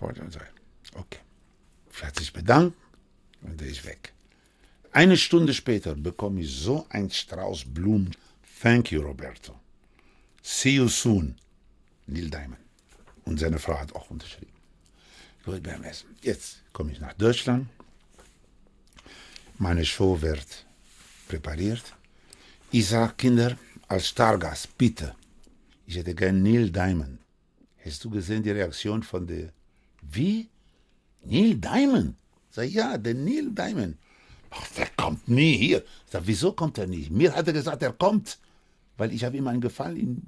und sagt, okay. Er hat sich bedankt und er ist weg. Eine Stunde später bekomme ich so ein Strauß Blumen. Thank you, Roberto. See you soon. Neil Diamond. Und seine Frau hat auch unterschrieben. Gut, beim Essen. Jetzt komme ich nach Deutschland. Meine Show wird präpariert. Ich sage, Kinder, als Stargast, bitte, ich hätte gern Neil Diamond. Hast du gesehen die Reaktion von der, wie? Neil Diamond? Sag, ja, der Neil Diamond. Ach, der kommt nie hier. Sag, wieso kommt er nicht? Mir hat er gesagt, er kommt. Weil ich habe ihm einen Gefallen,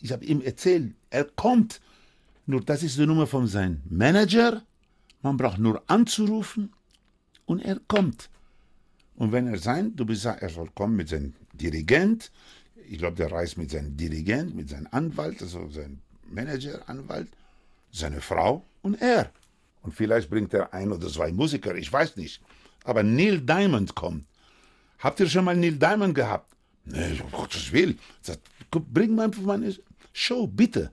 ich habe ihm erzählt, er kommt. Nur das ist die Nummer von seinem Manager. Man braucht nur anzurufen und er kommt. Und wenn er sein, du bist, er soll kommen mit seinem Dirigent. Ich glaube, der reist mit seinem Dirigent, mit seinem Anwalt, also seinem Manager, Anwalt, seine Frau und er. Und vielleicht bringt er ein oder zwei Musiker, ich weiß nicht. Aber Neil Diamond kommt. Habt ihr schon mal Neil Diamond gehabt? Nee, um Gottes Willen. Bring mal einfach meine Show, bitte.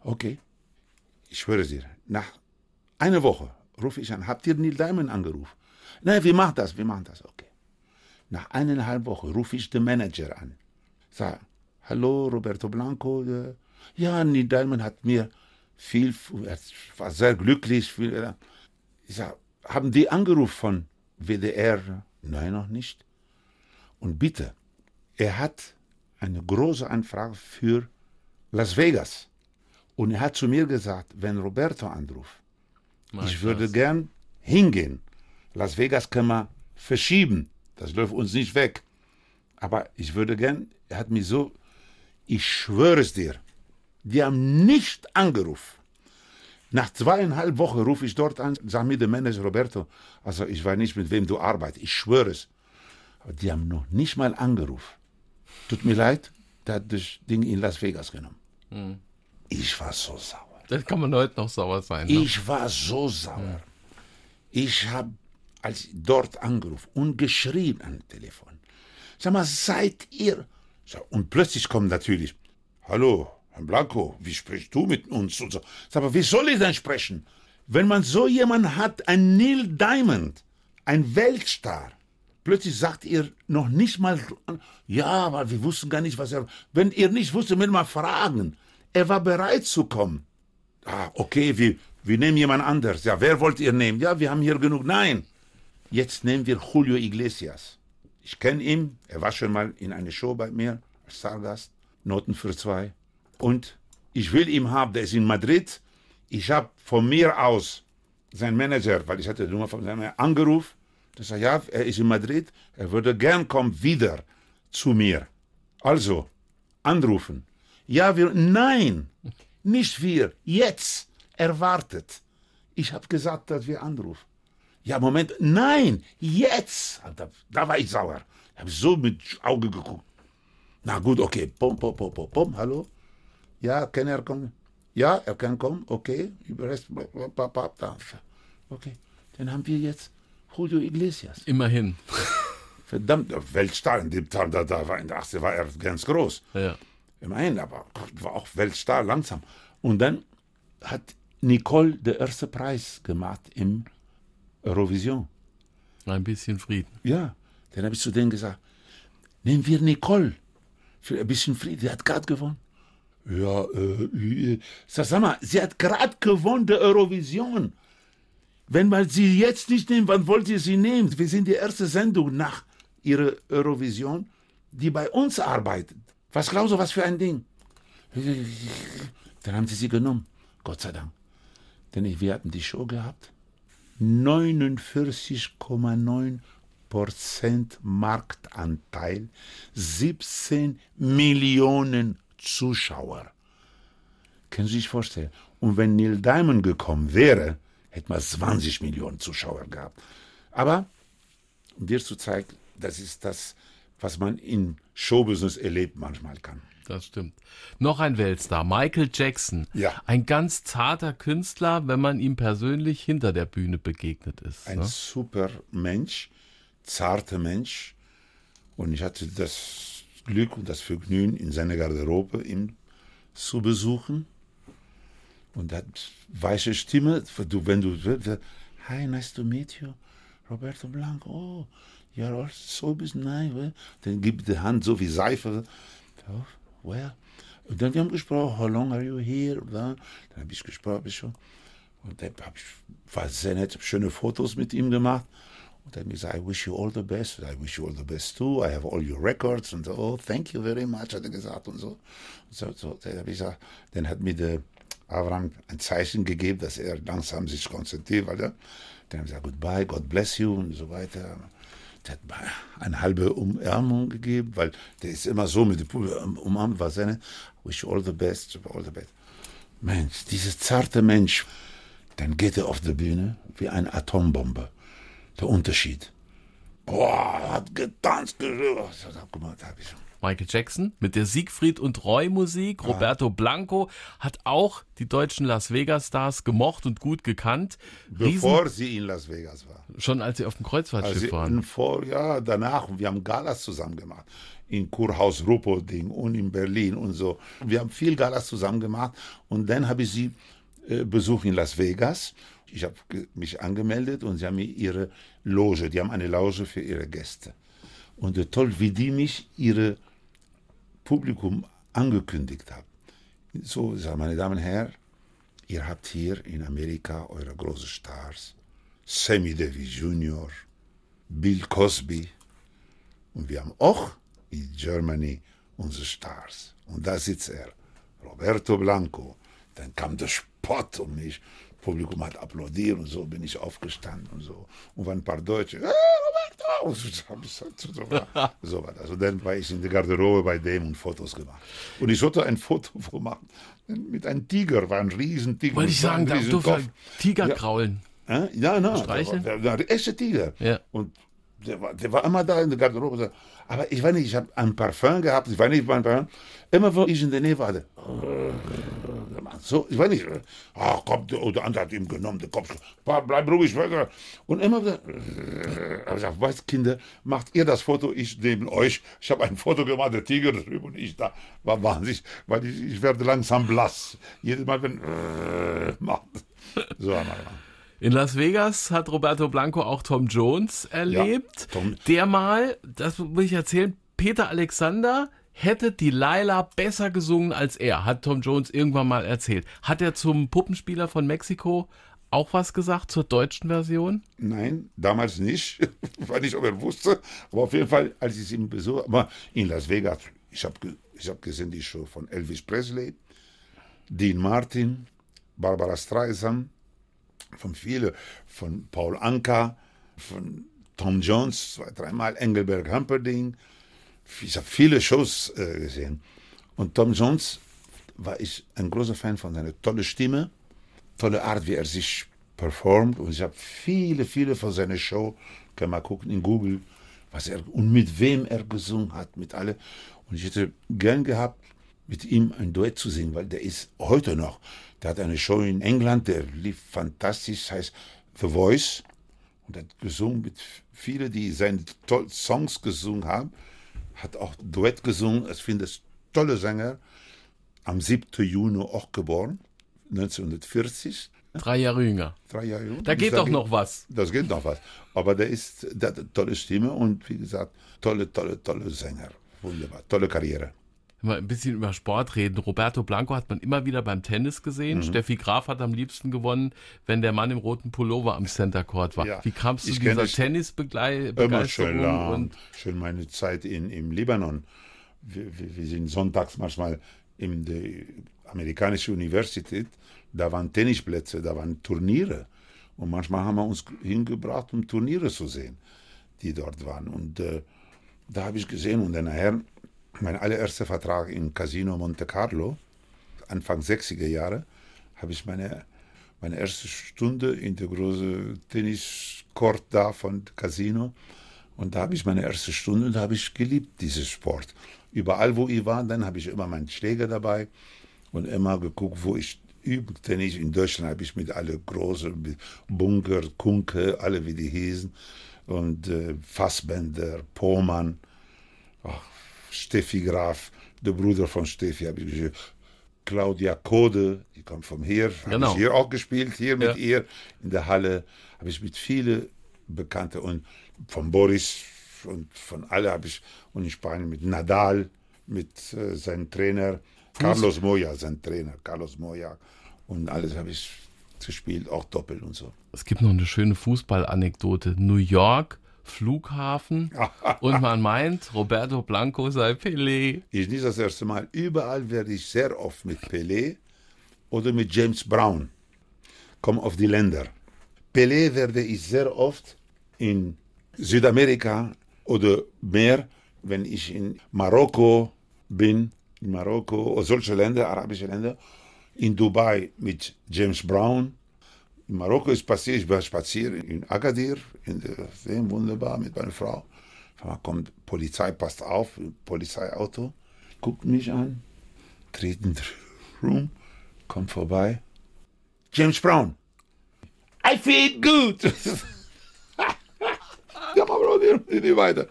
Okay. Ich schwöre dir, nach einer Woche rufe ich an, habt ihr Neil Diamond angerufen? Nein, wir machen das, wir machen das, okay. Nach eineinhalb Wochen rufe ich den Manager an. Sag, hallo, Roberto Blanco. Ja, Neil Diamond hat mir viel, er war sehr glücklich. Viel, ich sag, haben die angerufen von WDR? Nein, noch nicht. Und bitte, er hat eine große Anfrage für Las Vegas. Und er hat zu mir gesagt, wenn Roberto anruft, Mein ich würde Schatz. gern hingehen. Las Vegas können wir verschieben. Das läuft uns nicht weg. Aber ich würde gern, er hat mich so, ich schwöre es dir, die haben nicht angerufen. Nach zweieinhalb Wochen rufe ich dort an, sag mir der Manager Roberto, also ich weiß nicht, mit wem du arbeitest, ich schwöre es. Aber die haben noch nicht mal angerufen. Tut mir leid, der hat das Ding in Las Vegas genommen. Mhm. Ich war so sauer. Das kann man heute noch sauer sein. Ne? Ich war so sauer. Ich habe als dort angerufen und geschrien am Telefon. Sag mal, seid ihr? Und plötzlich kommt natürlich, hallo, Herr Blanco, wie sprichst du mit uns? Und so. Sag mal, wie soll ich denn sprechen? Wenn man so jemanden hat, ein Neil Diamond, ein Weltstar, plötzlich sagt ihr noch nicht mal, ja, aber wir wussten gar nicht, was er, wenn ihr nicht wusstet, mir mal fragen. Er war bereit zu kommen. Ah, okay, wir, wir nehmen jemand anders. Ja, wer wollt ihr nehmen? Ja, wir haben hier genug. Nein. Jetzt nehmen wir Julio Iglesias. Ich kenne ihn, er war schon mal in einer Show bei mir als Stargast, Noten für zwei. Und ich will ihn haben, der ist in Madrid. Ich habe von mir aus seinen Manager, weil ich hatte die Nummer von seinem angerufen. Der sagt, ja, er ist in Madrid, er würde gern kommen wieder zu mir. Also, anrufen. Ja, wir, nein, nicht wir, jetzt, erwartet. Ich habe gesagt, dass wir anrufen. Ja, Moment, nein, jetzt. Da, da war ich sauer. Ich habe so mit Auge geguckt. Na gut, okay, pom, pom, pom, pom, pom, hallo. Ja, kann er kommen? Ja, er kann kommen, okay. Über Rest, okay. Dann haben wir jetzt Julio Iglesias. Immerhin. Verdammt, Weltstar. In dem Tag, da, da war in der 80 war er ganz groß. Ja. Immerhin, aber war auch Weltstar langsam. Und dann hat Nicole den ersten Preis gemacht im Eurovision. Ein bisschen Frieden. Ja, dann habe ich zu denen gesagt, nehmen wir Nicole für ein bisschen Frieden. Die hat gerade gewonnen. Ja, äh, sag mal, sie hat gerade gewonnen der Eurovision. Wenn man sie jetzt nicht nimmt, wann wollt ihr sie nehmen? Wir sind die erste Sendung nach ihrer Eurovision, die bei uns arbeitet. Was glaubst du, was für ein Ding? Dann haben sie sie genommen. Gott sei Dank. Denn wir hatten die Show gehabt. 49,9% Marktanteil, 17 Millionen Zuschauer. Können Sie sich vorstellen? Und wenn Neil Diamond gekommen wäre, hätte man 20 Millionen Zuschauer gehabt. Aber, um dir zu zeigen, das ist das, was man in Showbusiness erlebt manchmal kann. Das stimmt. Noch ein Weltstar, Michael Jackson. Ja. Ein ganz zarter Künstler, wenn man ihm persönlich hinter der Bühne begegnet ist. Ein ne? super Mensch, zarter Mensch. Und ich hatte das Glück und das Vergnügen, in seiner Garderobe ihn zu besuchen. Und hat weiche Stimme, du, wenn du, hi, nice to meet you, Roberto Blanco, oh, you're also so nice. Dann gibt die Hand so wie Seife. Oh, well. Und dann wir haben gesprochen, how long are you here? Dann habe ich gesprochen. Und dann habe ich war sehr nett, schöne Fotos mit ihm gemacht. Und dann gesagt, I wish you all the best. I wish you all the best too. I have all your records. Und so, oh, thank you very much, hat er gesagt. Und so. Und so, so dann gesagt, dann hat mir der Avram ein Zeichen gegeben, dass er langsam sich konzentriert, weil er, dann habe ich gesagt, goodbye, God bless you und so weiter. Der hat eine halbe Umarmung gegeben, weil der ist immer so mit dem Umarmung, war seine, wish you all the best, all the best. Mensch, dieser zarte Mensch, dann geht er auf die Bühne wie eine Atombombe. Der Unterschied. Boah, hat getanzt, guck mal, da habe ich schon. Michael Jackson mit der Siegfried und Roy Musik. Ja. Roberto Blanco hat auch die deutschen Las Vegas Stars gemocht und gut gekannt. Bevor Riesen sie in Las Vegas war. Schon als sie auf dem Kreuzfahrtschiff also waren. Vor, ja, danach. Wir haben Galas zusammen gemacht. In Kurhaus Ruppoding und in Berlin und so. Wir haben viel Galas zusammen gemacht. Und dann habe ich sie äh, besucht in Las Vegas. Ich habe mich angemeldet und sie haben mir ihre Loge, die haben eine Loge für ihre Gäste. Und toll, wie die mich ihre Publikum angekündigt habe. So, meine Damen und Herren, ihr habt hier in Amerika eure großen Stars. Sammy Davis Jr., Bill Cosby. Und wir haben auch in Germany unsere Stars. Und da sitzt er, Roberto Blanco. Dann kam der Spott um mich. Publikum hat applaudiert und so bin ich aufgestanden und so. Und waren ein paar Deutsche, Roberto! Und so, war, so war das. Und dann war ich in der Garderobe bei dem und Fotos gemacht. Und ich sollte ein Foto machen mit einem Tiger, war ein Riesentiger. Wollte ich sagen, da durfte Tiger ja. kraulen. Ja, na, der, der, der echte Tiger. Ja. Und der war, der war immer da in der Garderobe. Aber ich weiß nicht, ich habe ein Parfum gehabt, ich weiß nicht, mein Parfum. Immer wenn ich in der Nähe war, der, so, ich weiß nicht, ach komm, der, der andere hat ihm genommen, der Kopf, bleib ruhig, und immer wieder, ich gesagt, was Kinder, macht ihr das Foto, ich neben euch, ich habe ein Foto gemacht, der Tiger drüben und ich da, war wahnsinnig, weil ich, ich werde langsam blass, jedes Mal, wenn, macht, so, mal. In Las Vegas hat Roberto Blanco auch Tom Jones erlebt. Ja, Tom. Der mal, das muss ich erzählen, Peter Alexander hätte die Laila besser gesungen als er, hat Tom Jones irgendwann mal erzählt. Hat er zum Puppenspieler von Mexiko auch was gesagt zur deutschen Version? Nein, damals nicht. Ich weiß nicht, ob er wusste. Aber auf jeden Fall, als ich ihn besuche, aber in Las Vegas, ich habe ich hab gesehen die Show von Elvis Presley, Dean Martin, Barbara Streisand, von vielen, von Paul Anka, von Tom Jones, zwei, dreimal, Engelberg Humperdinck. Ich habe viele Shows äh, gesehen. Und Tom Jones war ich ein großer Fan von seiner tollen Stimme, tolle Art, wie er sich performt. Und ich habe viele, viele von seiner Show, kann man gucken in Google, was er und mit wem er gesungen hat, mit alle. Und ich hätte gern gehabt, mit ihm ein Duett zu singen, weil der ist heute noch der hat eine Show in England, der lief fantastisch, heißt The Voice. Und hat gesungen mit vielen, die seine Songs gesungen haben. Hat auch Duett gesungen. Ich finde es tolle Sänger. Am 7. Juni auch geboren, 1940. Drei Jahre jünger. Drei Jahre jünger. Da geht doch noch was. Das geht noch was. Aber der ist, der hat eine tolle Stimme und wie gesagt, tolle, tolle, tolle Sänger. Wunderbar. Tolle Karriere wenn wir ein bisschen über Sport reden. Roberto Blanco hat man immer wieder beim Tennis gesehen. Mhm. Steffi Graf hat am liebsten gewonnen, wenn der Mann im roten Pullover am Center Court war. Ja. Wie kamst du ich dieser Tennisbegeisterung? Immer schön lang. Schön meine Zeit in, im Libanon. Wir, wir, wir sind sonntags manchmal in der amerikanischen Universität. Da waren Tennisplätze, da waren Turniere. Und manchmal haben wir uns hingebracht, um Turniere zu sehen, die dort waren. Und äh, da habe ich gesehen und dann nachher mein allererster Vertrag im Casino Monte Carlo, Anfang 60er Jahre, habe ich meine, meine erste Stunde in der großen Tenniscourt da von Casino. Und da habe ich meine erste Stunde und da habe ich geliebt, diesen Sport. Überall, wo ich war, dann habe ich immer meinen Schläger dabei und immer geguckt, wo ich übe Tennis. In Deutschland habe ich mit alle großen, Bunker, Kunke, alle wie die hießen. Und äh, Fassbender, Pohmann. Ach, Steffi Graf, der Bruder von Steffi, habe ich gesagt, Claudia Kode, die kommt vom hier, Genau. habe ich hier auch gespielt, hier mit Ja. ihr in der Halle, habe ich mit vielen Bekannten und von Boris und von alle habe ich und in Spanien mit Nadal, mit äh, seinem Trainer Carlos Moya, sein Trainer Carlos Moya und alles habe ich gespielt, auch Doppel und so. Es gibt noch eine schöne Fußballanekdote. New York, Flughafen und man meint, Roberto Blanco sei Pelé. Ist nicht das erste Mal. Überall werde ich sehr oft mit Pelé oder mit James Brown. Komm auf die Länder. Pelé werde ich sehr oft in Südamerika oder mehr, wenn ich in Marokko bin, in Marokko oder solche Länder, arabische Länder, in Dubai mit James Brown. In Marokko ist passiert, ich war spazieren in Agadir, in der See, wunderbar mit meiner Frau. Einmal kommt Polizei, passt auf, Polizeiauto, guckt mich an, tritt in den Room, kommt vorbei. James Brown. I feel good. ja, aber nicht, weiter.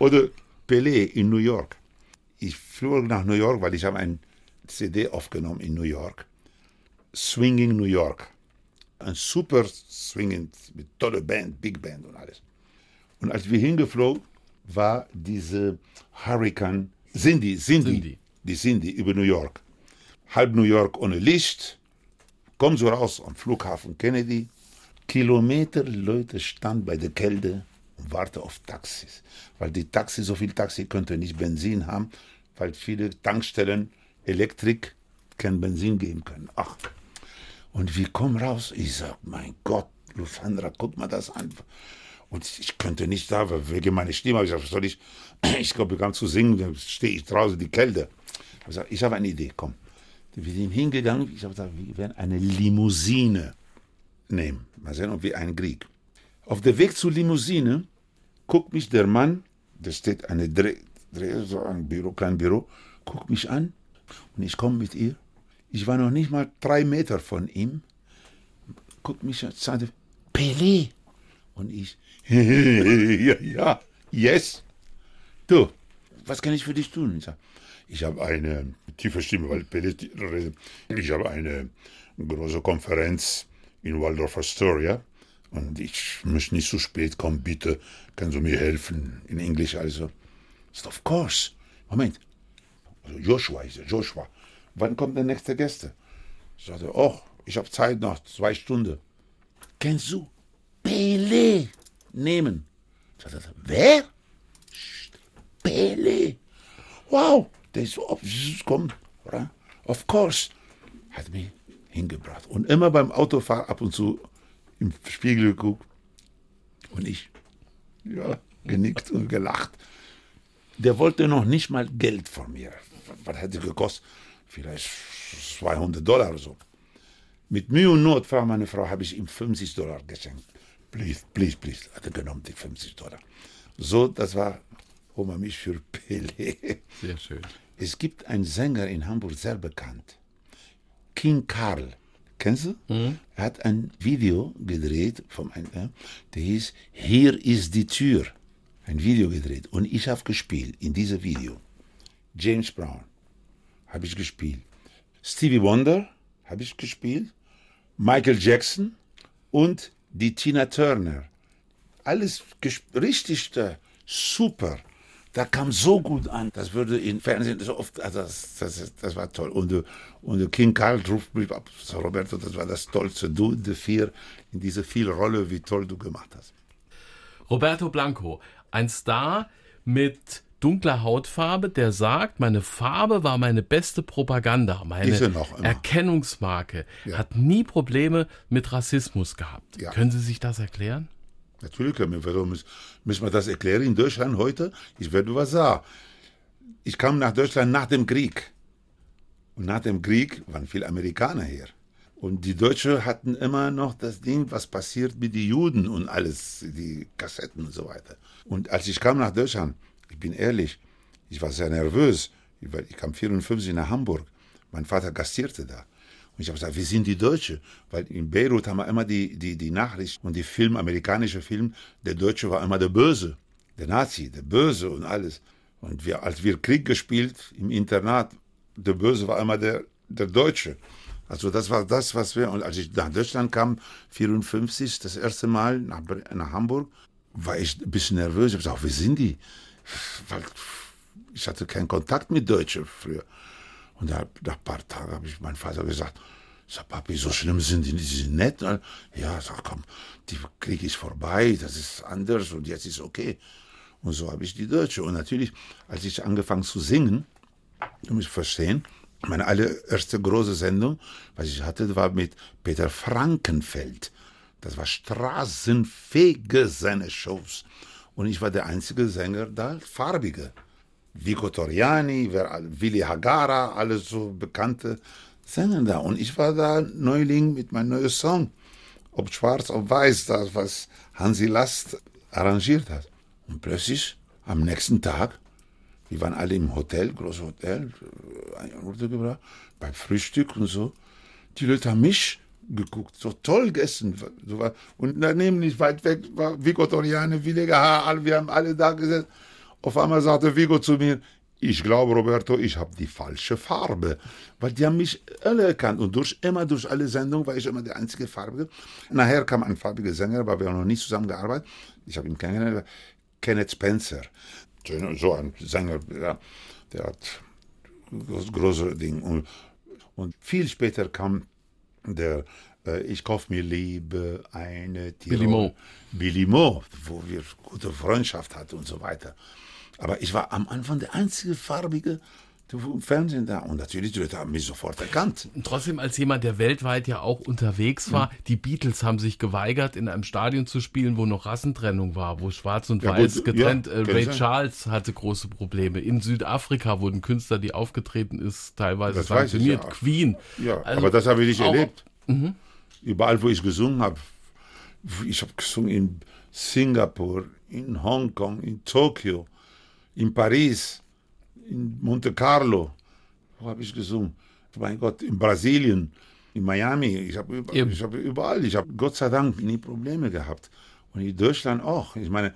Oder Pelé in New York. Ich flog nach New York, weil ich habe ein CD aufgenommen in New York. Swinging New York. Ein super Swinging mit toller Band, Big Band und alles. Und als wir hingeflogen, war diese Hurricane Cindy, Cindy, Cindy. die Cindy über New York. Halb New York ohne Licht. Komm so raus am Flughafen Kennedy. Kilometer Leute standen bei der Kälte und warten auf Taxis. Weil die Taxi, so viel Taxi könnte nicht Benzin haben, weil viele Tankstellen Elektrik kein Benzin geben können. Ach. Und wir kommen raus. Ich sag, mein Gott, Lufthansa, guck mal das an. Und ich könnte nicht da, weil wegen meiner Stimme. habe Ich gesagt, soll ich? Ich glaube, ich kann zu singen, dann stehe ich draußen die Kälte. Ich habe ich habe eine Idee, komm. Wir sind hingegangen, ich habe gesagt, wir werden eine Limousine nehmen. Mal sehen, ob wir einen kriegen. Auf dem Weg zur Limousine guckt mich der Mann, da steht eine Dreh, Dreh so ein Büro, klein Büro, guckt mich an und ich komme mit ihr. Ich war noch nicht mal drei Meter von ihm. Guckt mich an, sagte, Pelé. Und ich, ja, ja, yes. Du, was kann ich für dich tun? Ich ich habe eine tiefe Stimme, weil Pelé, ich habe eine große Konferenz in Waldorf Astoria und ich muss nicht zu spät kommen, bitte, kannst du mir helfen? In Englisch also. Of course. Moment. Also Joshua, ich sag, Joshua, wann kommt der nächste Gäste? Ich sagte, oh, ich habe Zeit noch, zwei Stunden. Kennst du Pelé nehmen? Ich sagte, wer? Pelé. Wow, der ist so, ob- komm, oder? of course. Hat mich hingebracht. Und immer beim Autofahren ab und zu im Spiegel geguckt. Und ich, ja, genickt und gelacht. Der wollte noch nicht mal Geld von mir. Was hätte gekostet? Vielleicht 200 Dollar oder so. Mit Mühe und Not, fragt meine Frau, habe ich ihm 50 Dollar geschenkt. Please, please, please. Hat er genommen, die 50 Dollar. So, das war Oma mich für Pelé. Sehr schön. Es gibt einen Sänger in Hamburg, sehr bekannt. King Karl. Kennst du? Er hat ein Video gedreht, vom, äh, der hieß Hier ist die Tür. Ein Video gedreht. Und ich habe gespielt in diesem Video. James Brown habe ich gespielt. Stevie Wonder habe ich gespielt. Michael Jackson und die Tina Turner. Alles richtig äh, super. Da kam so gut an. Das würde im Fernsehen so oft, also das, das, das war toll. Und, und King Karl ruft mich ab, so, Roberto, das war das Tollste. Du in der Vier, in dieser vier Rolle, wie toll du gemacht hast. Roberto Blanco, ein Star mit dunkler Hautfarbe, der sagt, meine Farbe war meine beste Propaganda, meine er. Erkennungsmarke. Hat nie Probleme mit Rassismus gehabt. Ja. Können Sie sich das erklären? Natürlich, warum müssen, müssen wir das erklären in Deutschland heute? Ich werde was sagen. Ich kam nach Deutschland nach dem Krieg. Und nach dem Krieg waren viele Amerikaner hier. Und die Deutschen hatten immer noch das Ding, was passiert mit den Juden und alles, die Kassetten und so weiter. Und als ich kam nach Deutschland, ich bin ehrlich, ich war sehr nervös. Ich, kam 54 nach Hamburg. Mein Vater gastierte da. Und ich habe gesagt, wir sind die Deutsche. Weil in Beirut haben wir immer die, die, die Nachricht und die Film, amerikanische Film, der Deutsche war immer der Böse, der Nazi, der Böse und alles. Und wir, als wir Krieg gespielt im Internat, der Böse war immer der, der Deutsche. Also das war das, was wir, und als ich nach Deutschland kam, 54, das erste Mal nach, nach Hamburg, war ich ein bisschen nervös. Ich habe gesagt, wie sind die? Weil ich hatte keinen Kontakt mit Deutschen früher. Und nach ein paar Tagen habe ich meinem Vater gesagt, sag, Papi, so schlimm sind die, die sind nett. Ja, sag, komm, die kriege ich vorbei, das ist anders und jetzt ist okay. Und so habe ich die Deutsche. Und natürlich, als ich angefangen zu singen, du musst verstehen, meine allererste große Sendung, was ich hatte, war mit Peter Frankenfeld. Das war Straßenfege seine Shows. Und ich war der einzige Sänger da, farbige. Vico Toriani, Willi Hagara, alle so bekannte Sänger da. Und ich war da Neuling mit meinem neuen Song. Ob schwarz, ob weiß, das, was Hansi Last arrangiert hat. Und plötzlich, am nächsten Tag, wir waren alle im Hotel, großes Hotel, äh, beim Frühstück und so. Die Leute haben mich geguckt, so toll gegessen. Und daneben nicht weit weg war Vico Toriani, Willi Hagara, wir haben alle da gesessen. Auf einmal sagte Vigo zu mir, ich glaube, Roberto, ich habe die falsche Farbe. Weil die haben mich alle erkannt. Und durch, immer durch alle Sendungen war ich immer der einzige Farbige. Nachher kam ein farbiger Sänger, aber wir haben noch nicht zusammengearbeitet. Ich habe ihn kennengelernt. Kenneth Spencer. So ein Sänger, ja, der hat große Dinge. Und, und viel später kam der äh, Ich kaufe mir Liebe eine Tirol. Billy Mo. Billy Mo, wo wir gute Freundschaft hatten und so weiter. Aber ich war am Anfang der einzige farbige im Fernsehen da. Und natürlich, die Leute haben mich sofort erkannt. Und trotzdem, als jemand, der weltweit ja auch unterwegs war, mhm. die Beatles haben sich geweigert, in einem Stadion zu spielen, wo noch Rassentrennung war, wo Schwarz und ja, Weiß gut, getrennt. Ja, äh, Ray sein. Charles hatte große Probleme. In Südafrika wurden Künstler, die aufgetreten ist, teilweise das sanktioniert. Ja. Queen. Ja, also, aber das habe ich nicht erlebt. Mhm. Überall, wo ich gesungen habe. Ich habe gesungen in Singapur, in Hongkong, in Tokio in Paris, in Monte Carlo. Wo habe ich gesungen? Mein Gott, in Brasilien, in Miami. Ich habe überall, ich hab überall, ich habe Gott sei Dank nie Probleme gehabt. Und in Deutschland auch. Ich meine,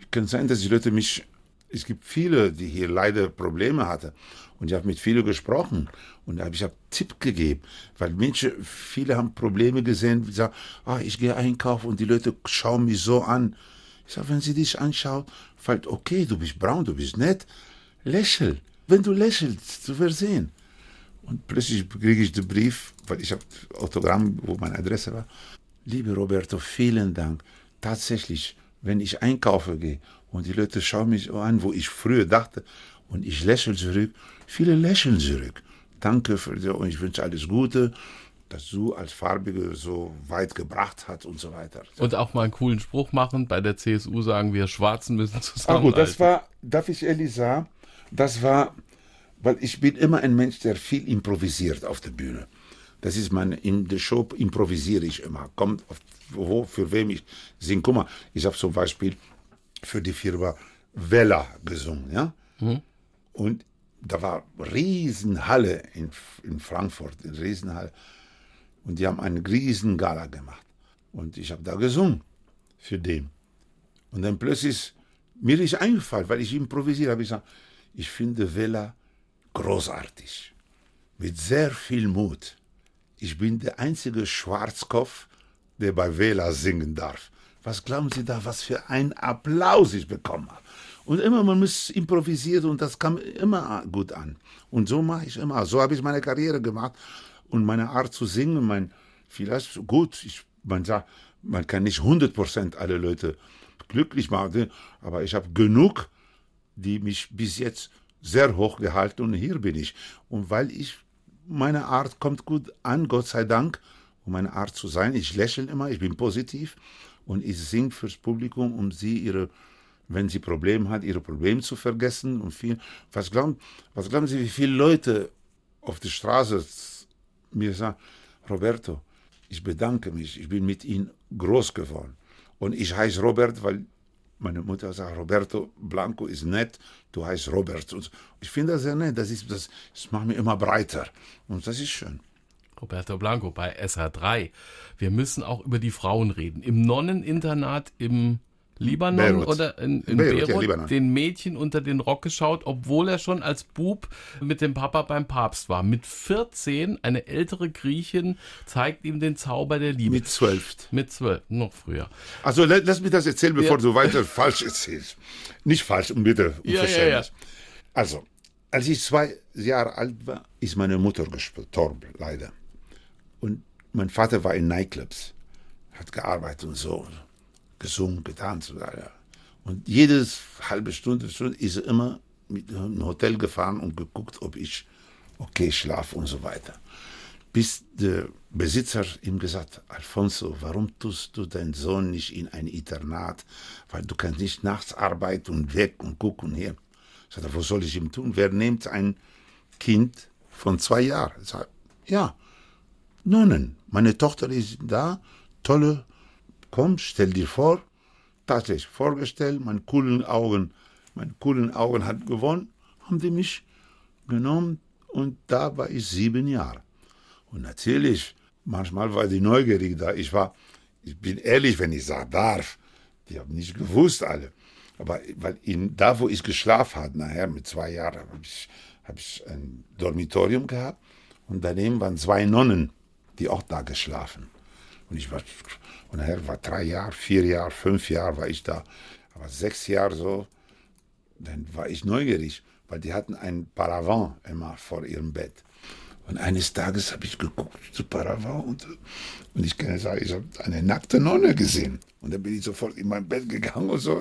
es kann sein, dass die Leute mich, es gibt viele, die hier leider Probleme hatten. Und ich habe mit vielen gesprochen und ich habe Tipp gegeben, weil Menschen, viele haben Probleme gesehen, die sagen, ah, ich gehe einkaufen und die Leute schauen mich so an. Ich sage, wenn sie dich anschaut, fällt, okay, du bist braun, du bist nett, lächel. Wenn du lächelst, du wirst sehen. Und plötzlich kriege ich den Brief, weil ich habe Autogramm, wo meine Adresse war. Liebe Roberto, vielen Dank. Tatsächlich, wenn ich einkaufe gehe und die Leute schauen mich an, wo ich früher dachte, und ich lächle zurück, viele lächeln zurück. Danke für dir und ich wünsche alles Gute das du als Farbige so weit gebracht hat und so weiter. Und auch mal einen coolen Spruch machen. Bei der CSU sagen wir, Schwarzen müssen zusammen. Ah gut, das war, darf ich ehrlich sagen, das war, weil ich bin immer ein Mensch, der viel improvisiert auf der Bühne. Das ist mein, in der Show improvisiere ich immer. Kommt, auf, wo, für wem ich singe. Guck mal, ich habe zum Beispiel für die Firma Vella gesungen, ja. Mhm. Und da war Riesenhalle in, in Frankfurt, eine Riesenhalle. Und die haben eine riesen Gala gemacht. Und ich habe da gesungen für den. Und dann plötzlich, mir ist eingefallen, weil ich improvisiert habe, ich gesagt, ich finde Vela großartig. Mit sehr viel Mut. Ich bin der einzige Schwarzkopf, der bei Vela singen darf. Was glauben Sie da, was für ein Applaus ich bekommen habe? Und immer, man muss improvisieren und das kam immer gut an. Und so mache ich immer. So habe ich meine Karriere gemacht und meine Art zu singen, mein, vielleicht gut, ich, man sagt, man kann nicht 100% alle Leute glücklich machen, aber ich habe genug, die mich bis jetzt sehr hoch gehalten und hier bin ich. Und weil ich, meine Art kommt gut an, Gott sei Dank, um meine Art zu sein. Ich lächle immer, ich bin positiv und ich singe fürs Publikum, um sie ihre, wenn sie Probleme hat, ihre Probleme zu vergessen. Und viel, was, glauben, was glauben Sie, wie viele Leute auf der Straße mir sagt, Roberto, ich bedanke mich, ich bin mit Ihnen groß geworden. Und ich heiße Robert, weil meine Mutter sagt, Roberto Blanco ist nett, du heißt Robert. Und ich finde das sehr nett, das, ist, das, das macht mich immer breiter. Und das ist schön. Roberto Blanco bei SH3. Wir müssen auch über die Frauen reden. Im Nonneninternat im Libanon Beirut. oder in, in Beirut, Beirut, ja, Libanon. den Mädchen unter den Rock geschaut, obwohl er schon als Bub mit dem Papa beim Papst war. Mit 14, eine ältere Griechin zeigt ihm den Zauber der Liebe. Mit zwölf. Mit 12, noch früher. Also la- lass mich das erzählen, bevor Ja. du weiter falsch erzählst. Nicht falsch, bitte. Um Ja, ja, Verständnis. Also, als ich zwei Jahre alt war, ist meine Mutter gestorben, leider. Und mein Vater war in Nightclubs, hat gearbeitet und so, gesungen, getanzt. Und, jedes halbe Stunde, Stunde ist er immer mit einem Hotel gefahren und geguckt, ob ich okay schlafe und so weiter. Bis der Besitzer ihm gesagt, Alfonso, warum tust du deinen Sohn nicht in ein Internat? Weil du kannst nicht nachts arbeiten und weg und gucken und hier. Ich sagte, was soll ich ihm tun? Wer nimmt ein Kind von zwei Jahren? Ich sag, ja, Nonnen. Meine Tochter ist da, tolle, komm, stell dir vor, tatsächlich vorgestellt, meine coolen Augen, meine coolen Augen hat gewonnen, haben die mich genommen und da war ich sieben Jahre. Und natürlich, manchmal war die neugierig da. Ich war, ich bin ehrlich, wenn ich sagen darf, die haben nicht gewusst alle. Aber weil in, da, wo ich geschlafen habe, nachher mit zwei Jahren, habe ich, hab ich ein Dormitorium gehabt und daneben waren zwei Nonnen, die auch da geschlafen. Und ich war, und nachher war drei Jahre, vier Jahre, fünf Jahre war ich da. Aber sechs Jahre so, dann war ich neugierig, weil die hatten ein Paravent immer vor ihrem Bett. Und eines Tages habe ich geguckt zu Paravent und, und ich kann sagen, ich habe eine nackte Nonne gesehen. Und dann bin ich sofort in mein Bett gegangen und so.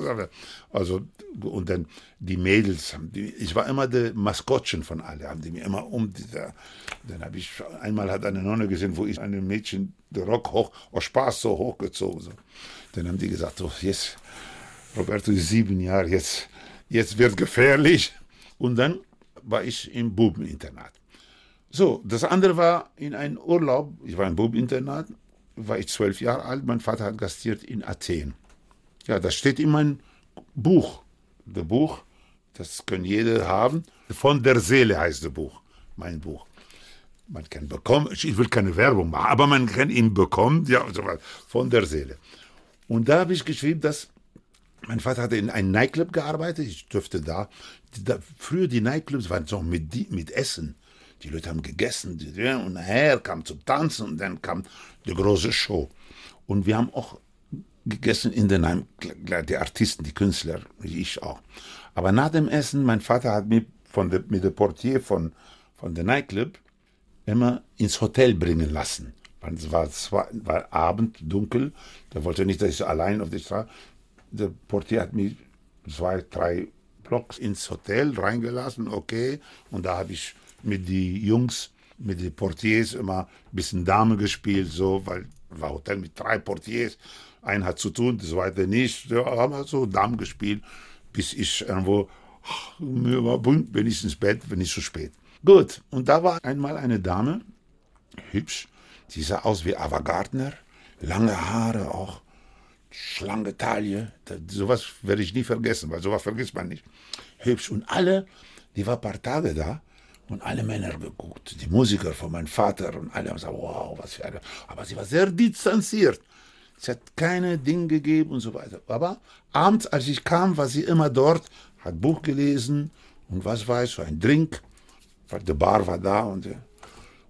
Also, und dann die Mädels, die, ich war immer der Maskottchen von allen, haben die mir immer um. Die, da, dann habe ich, einmal hat eine Nonne gesehen, wo ich einem Mädchen den Rock hoch, aus Spaß so hochgezogen. So. Dann haben die gesagt, so, jetzt, Roberto ist sieben Jahre, jetzt, jetzt wird gefährlich. Und dann war ich im Bubeninternat. So, das andere war in einem Urlaub, ich war im Bubeninternat, war ich zwölf Jahre alt, mein Vater hat gastiert in Athen. Ja, das steht in meinem Buch. Das Buch, das können jeder haben. Von der Seele heißt das Buch, mein Buch. Man kann bekommen, ich will keine Werbung machen, aber man kann ihn bekommen, ja, und so weiter, von der Seele. Und da habe ich geschrieben, dass mein Vater hatte in einem Nightclub gearbeitet, ich dürfte da, da früher die Nightclubs waren so mit, mit Essen. Die Leute haben gegessen und nachher kam zum Tanzen und dann kam die große Show. Und wir haben auch gegessen in den Heim, die Artisten, die Künstler, ich auch. Aber nach dem Essen, mein Vater hat mich von der, mit dem Portier von, von der Nightclub immer ins Hotel bringen lassen. Es war, war, war Abend, dunkel, der wollte nicht, dass ich allein auf die Straße. Der Portier hat mich zwei, drei Blocks ins Hotel reingelassen, okay. Und da habe ich mit den Jungs, mit den Portiers immer ein bisschen Dame gespielt, so, weil war Hotel mit drei Portiers. Ein hat zu tun, das zweite nicht. Ja, haben wir so Dame gespielt, bis ich irgendwo, ach, mir war bunt, bin ich ins Bett, bin ich zu spät. Gut, und da war einmal eine Dame, hübsch, die sah aus wie Ava Gardner, lange Haare auch, schlanke Taille, sowas werde ich nie vergessen, weil sowas vergisst man nicht. Hübsch und alle, die war ein paar Tage da und alle Männer geguckt, die Musiker von meinem Vater und alle haben gesagt, wow, was für eine, aber sie war sehr distanziert. Sie hat keine Dinge gegeben und so weiter. Aber abends, als ich kam, war sie immer dort, hat Buch gelesen und was weiß, so ein Drink, die Bar war da und äh,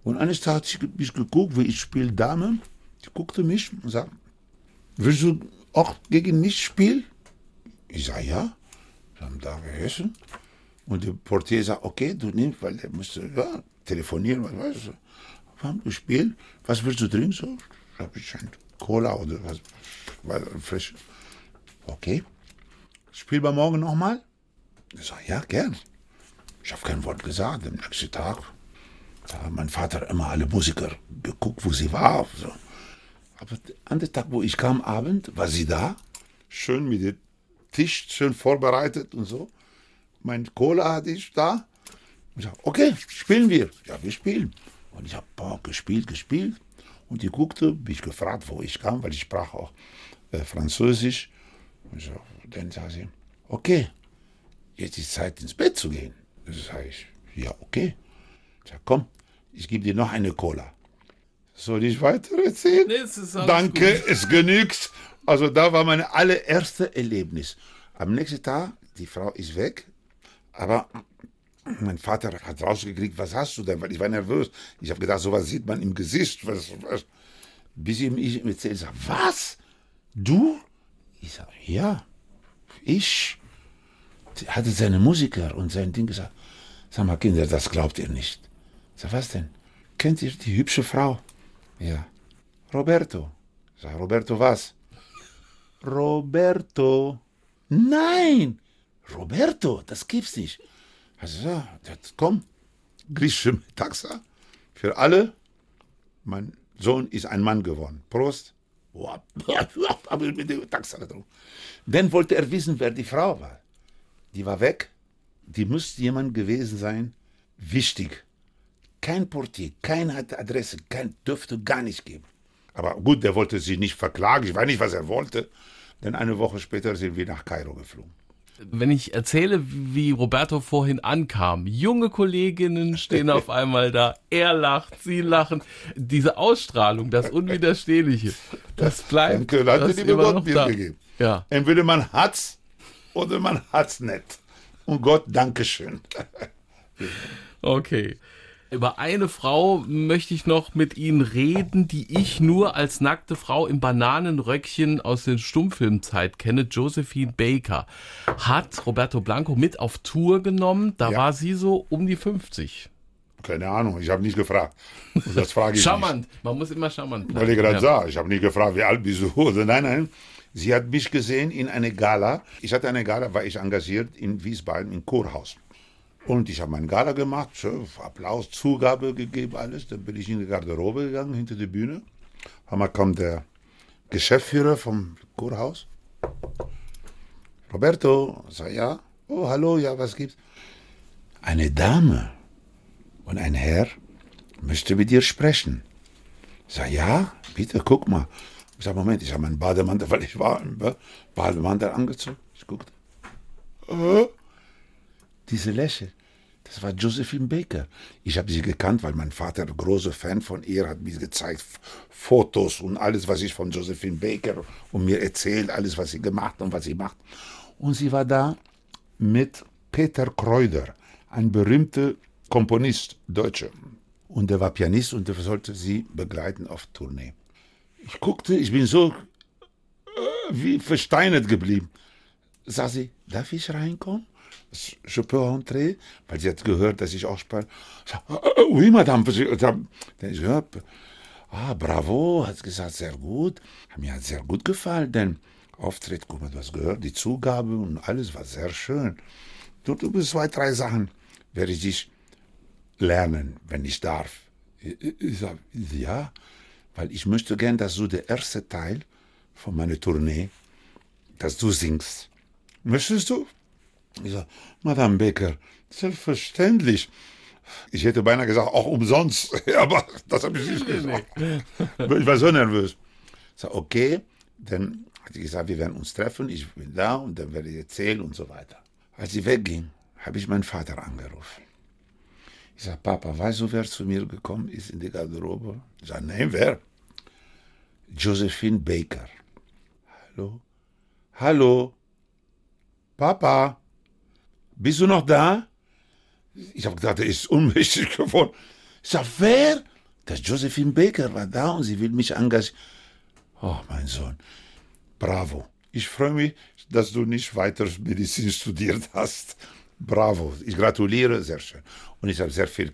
und eines Tages hat sie mich geguckt, wie ich spiele Dame. Die guckte mich und sagte, willst du auch gegen mich spielen? Ich sage, ja. Wir haben da gegessen. Und der Portier sagt, okay, du nimmst, weil er musste ja, telefonieren, was weißt du. Haben gespielt. Was willst du trinken? So, habe ich ein Cola oder was, was frisch. Okay. Spielen wir morgen nochmal? Ich sage, ja, gern. Ich habe kein Wort gesagt. Am nächsten Tag da hat mein Vater immer alle Musiker geguckt, wo sie war. So. Aber an dem Tag, wo ich kam, Abend, war sie da. Schön mit dem Tisch, schön vorbereitet und so. Mein Cola hatte ich da. Ich sag, okay, spielen wir. Ja, wir spielen. Und ich habe gespielt, gespielt. Und die guckte, bin ich gefragt, wo ich kam, weil ich sprach auch äh, Französisch. Und so, dann sagt sie, okay, jetzt ist Zeit ins Bett zu gehen. Das sage ich, ja, okay. Ich sag, komm, ich gebe dir noch eine Cola. Soll ich weiter erzählen? Nee, Danke, gut. es genügt. Also da war mein allererste Erlebnis. Am nächsten Tag, die Frau ist weg, aber mein Vater hat rausgekriegt, was hast du denn? Weil ich war nervös. Ich habe gedacht, sowas sieht man im Gesicht. Was, was. Bis ihm ich erzählt, sag, was? Du? Ich sage, ja, ich. Er hatte seine Musiker und sein Ding gesagt, sag mal Kinder, das glaubt ihr nicht. Ich sag, was denn? Kennt ihr die hübsche Frau? Ja. Roberto. Ich sag, Roberto was? Roberto. Nein! Roberto, das gibt's nicht. Also, ja, komm, griechische Taxa für alle. Mein Sohn ist ein Mann geworden. Prost. Dann wollte er wissen, wer die Frau war. Die war weg. Die müsste jemand gewesen sein. Wichtig. Kein Portier, keine Adresse, kein dürfte gar nicht geben. Aber gut, der wollte sie nicht verklagen. Ich weiß nicht, was er wollte. Denn eine Woche später sind wir nach Kairo geflogen wenn ich erzähle, wie Roberto vorhin ankam, junge Kolleginnen stehen auf einmal da, er lacht, sie lachen, diese Ausstrahlung, das Unwiderstehliche, das bleibt. Hat das die immer noch gegeben. Ja. Entweder man hat's oder man hat's nicht. Und Gott, Dankeschön. okay. Über eine Frau möchte ich noch mit Ihnen reden, die ich nur als nackte Frau im Bananenröckchen aus der Stummfilmzeit kenne. Josephine Baker hat Roberto Blanco mit auf Tour genommen. Da ja. war sie so um die 50. Keine Ahnung, ich habe nicht gefragt. Und das frage ich charmant, nicht. man muss immer charmant bleiben. Weil ich gerade ja. sah, ich habe nicht gefragt, wie alt bist du? Nein, nein. Sie hat mich gesehen in eine Gala. Ich hatte eine Gala, war ich engagiert in Wiesbaden im Chorhaus. Und ich habe meinen Gala gemacht, Applaus, Zugabe gegeben, alles. Dann bin ich in die Garderobe gegangen, hinter die Bühne. Einmal kommt der Geschäftsführer vom Chorhaus. Roberto, sag ja. Oh, hallo, ja, was gibt's? Eine Dame und ein Herr möchte mit dir sprechen. Sag ja, bitte, guck mal. Ich sag, Moment, ich habe meinen Bademantel, weil ich war im Bademantel angezogen. Ich guckte. Äh? Diese Lächeln. Das war Josephine Baker. Ich habe sie gekannt, weil mein Vater großer Fan von ihr hat mir gezeigt, Fotos und alles, was ich von Josephine Baker und mir erzählt, alles, was sie gemacht und was sie macht. Und sie war da mit Peter Kreuder, ein berühmter Komponist, Deutscher. Und der war Pianist und der sollte sie begleiten auf Tournee. Ich guckte, ich bin so äh, wie versteinert geblieben. Sag sie, darf ich reinkommen? Je peux rentrer? Weil sie hat gehört, dass ich auch spreche. Oui, Madame. Dann ich gehört, ah, bravo, hat gesagt, sehr gut. Mir hat sehr gut gefallen, denn Auftritt, guck mal, du hast gehört, die Zugabe und alles war sehr schön. Du, du bist zwei, drei Sachen, werde ich dich lernen, wenn ich darf. Ich sage, ja, weil ich möchte gern, dass du der erste Teil von meiner Tournee, dass du singst. Möchtest du? Ich sage, Madame Baker, selbstverständlich. Ich hätte beinahe gesagt, auch umsonst. Aber das habe ich nicht gesagt. Ich war so nervös. Ich sage, okay, dann hat sie gesagt, wir werden uns treffen, ich bin da und dann werde ich erzählen und so weiter. Als sie wegging, habe ich meinen Vater angerufen. Ich sage, Papa, weißt du, wer zu mir gekommen ist in die Garderobe? Ich sage, nein, wer? Josephine Baker. Hallo? Hallo? Papa? Bist du noch da? Ich habe gedacht, er ist unmächtig geworden. Ich sag, wer? Das Josephine Baker war da und sie will mich engagieren. Oh, mein Sohn, bravo. Ich freue mich, dass du nicht weiter Medizin studiert hast. Bravo. Ich gratuliere, sehr schön. Und ich habe sehr viel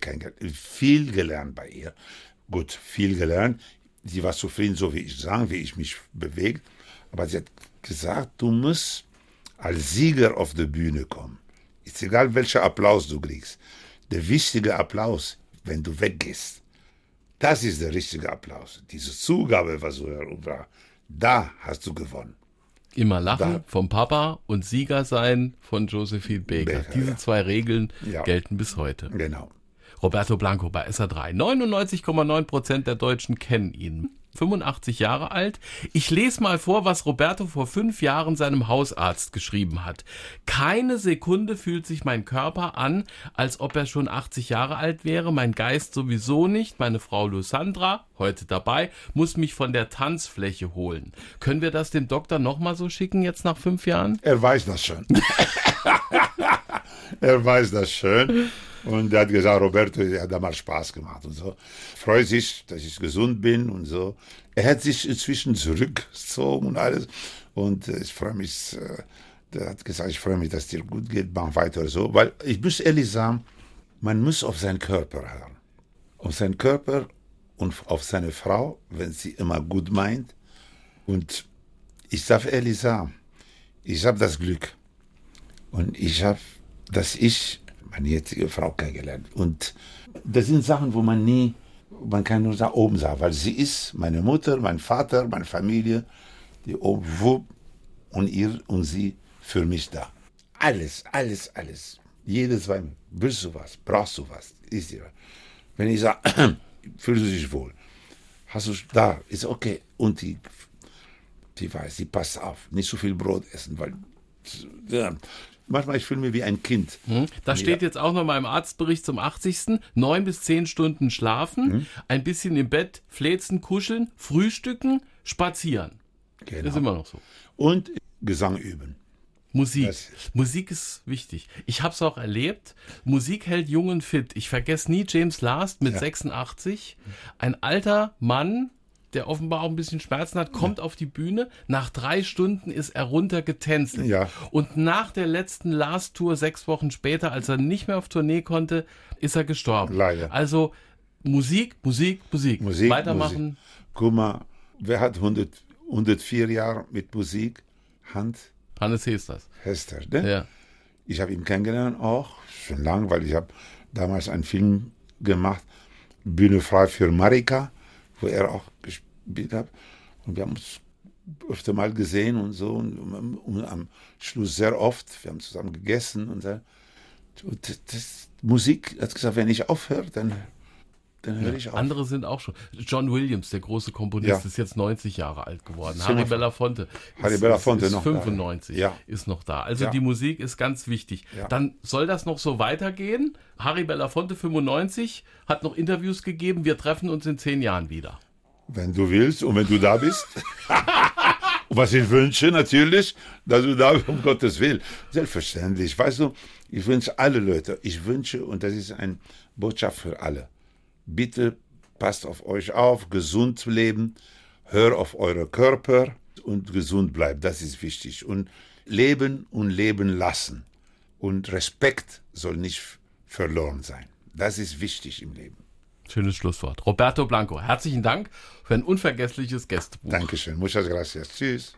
viel gelernt bei ihr. Gut, viel gelernt. Sie war zufrieden, so wie ich sage, wie ich mich bewege. Aber sie hat gesagt, du musst als Sieger auf die Bühne kommen. Ist egal, welcher Applaus du kriegst. Der wichtige Applaus, wenn du weggehst, das ist der richtige Applaus. Diese Zugabe, was du war, da hast du gewonnen. Immer lachen da. vom Papa und Sieger sein von Josephine Baker. Baker Diese ja. zwei Regeln ja. gelten bis heute. Genau. Roberto Blanco bei SA3. 99,9 Prozent der Deutschen kennen ihn. 85 Jahre alt. Ich lese mal vor, was Roberto vor fünf Jahren seinem Hausarzt geschrieben hat. Keine Sekunde fühlt sich mein Körper an, als ob er schon 80 Jahre alt wäre, mein Geist sowieso nicht. Meine Frau Lusandra, heute dabei, muss mich von der Tanzfläche holen. Können wir das dem Doktor nochmal so schicken jetzt nach fünf Jahren? Er weiß das schon. er weiß das schon. Und er hat gesagt, Roberto, er hat damals Spaß gemacht und so. Freut sich, dass ich gesund bin und so. Er hat sich inzwischen zurückgezogen und alles. Und äh, ich freue mich, äh, der hat gesagt, ich freue mich, dass dir gut geht, mach weiter so. Weil ich muss ehrlich sagen, man muss auf seinen Körper hören. Auf seinen Körper und auf seine Frau, wenn sie immer gut meint. Und ich darf ehrlich sagen, ich habe das Glück. Und ich habe, dass ich meine jetzige Frau kennengelernt. Und das sind Sachen, wo man nie, man kann nur da oben sagen, weil sie ist meine Mutter, mein Vater, meine Familie, die oben, wo, und ihr und sie für mich da. Alles, alles, alles. Jedes Mal, willst du was, brauchst du was, ist dir. Wenn ich sage, fühlst du dich wohl, hast du da, ist okay. Und die, die weiß, die passt auf, nicht so viel Brot essen, weil manchmal ich fühle mich wie ein Kind. Hm. Da steht jetzt auch noch mal im Arztbericht zum 80. Neun bis zehn Stunden schlafen, hm. ein bisschen im Bett fläzen, kuscheln, frühstücken, spazieren. Genau. Ist immer noch so. Und Gesang üben. Musik. Das Musik ist wichtig. Ich habe es auch erlebt. Musik hält jung und fit. Ich vergesse nie James Last mit ja. 86. Ein alter Mann, der offenbar auch ein bisschen Schmerzen hat, kommt ja. auf die Bühne. Nach drei Stunden ist er runtergetänzelt. Ja. Und nach der letzten Last Tour, sechs Wochen später, als er nicht mehr auf Tournee konnte, ist er gestorben. Leider. Also Musik, Musik, Musik. Musik Weitermachen. Musik. Guck mal, wer hat 100, 104 Jahre mit Musik? Hand? Hannes Hesters. Hester, ne? Ja. Ich habe ihn kennengelernt auch, schon lange, weil ich habe damals einen Film gemacht, Bühne frei für Marika wo er auch gespielt hat. Und wir haben uns öfter mal gesehen und so und, und, und am Schluss sehr oft. Wir haben zusammen gegessen und, und das, Musik, hat gesagt, wenn ich aufhöre, dann, dann höre ja, ich auf. Andere sind auch schon. John Williams, der große Komponist, ja. ist jetzt 90 Jahre alt geworden. Harry Belafonte. Harry Belafonte ist, noch 95 ja. ist noch da. Also die Musik ist ganz wichtig. Dann soll das noch so weitergehen. Harry Belafonte 95 hat noch Interviews gegeben. Wir treffen uns in zehn Jahren wieder. Wenn du willst und wenn du da bist. was ich wünsche natürlich, dass du da bist, um Gottes Willen. Selbstverständlich. Weißt du, ich wünsche alle Leute, ich wünsche, und das ist eine Botschaft für alle, bitte passt auf euch auf, gesund leben, hör auf eure Körper und gesund bleibt. Das ist wichtig. Und leben und leben lassen. Und Respekt soll nicht verloren sein. Das ist wichtig im Leben. Schönes Schlusswort. Roberto Blanco, herzlichen Dank für ein unvergessliches Gästebuch. Dankeschön. Muchas gracias. Tschüss.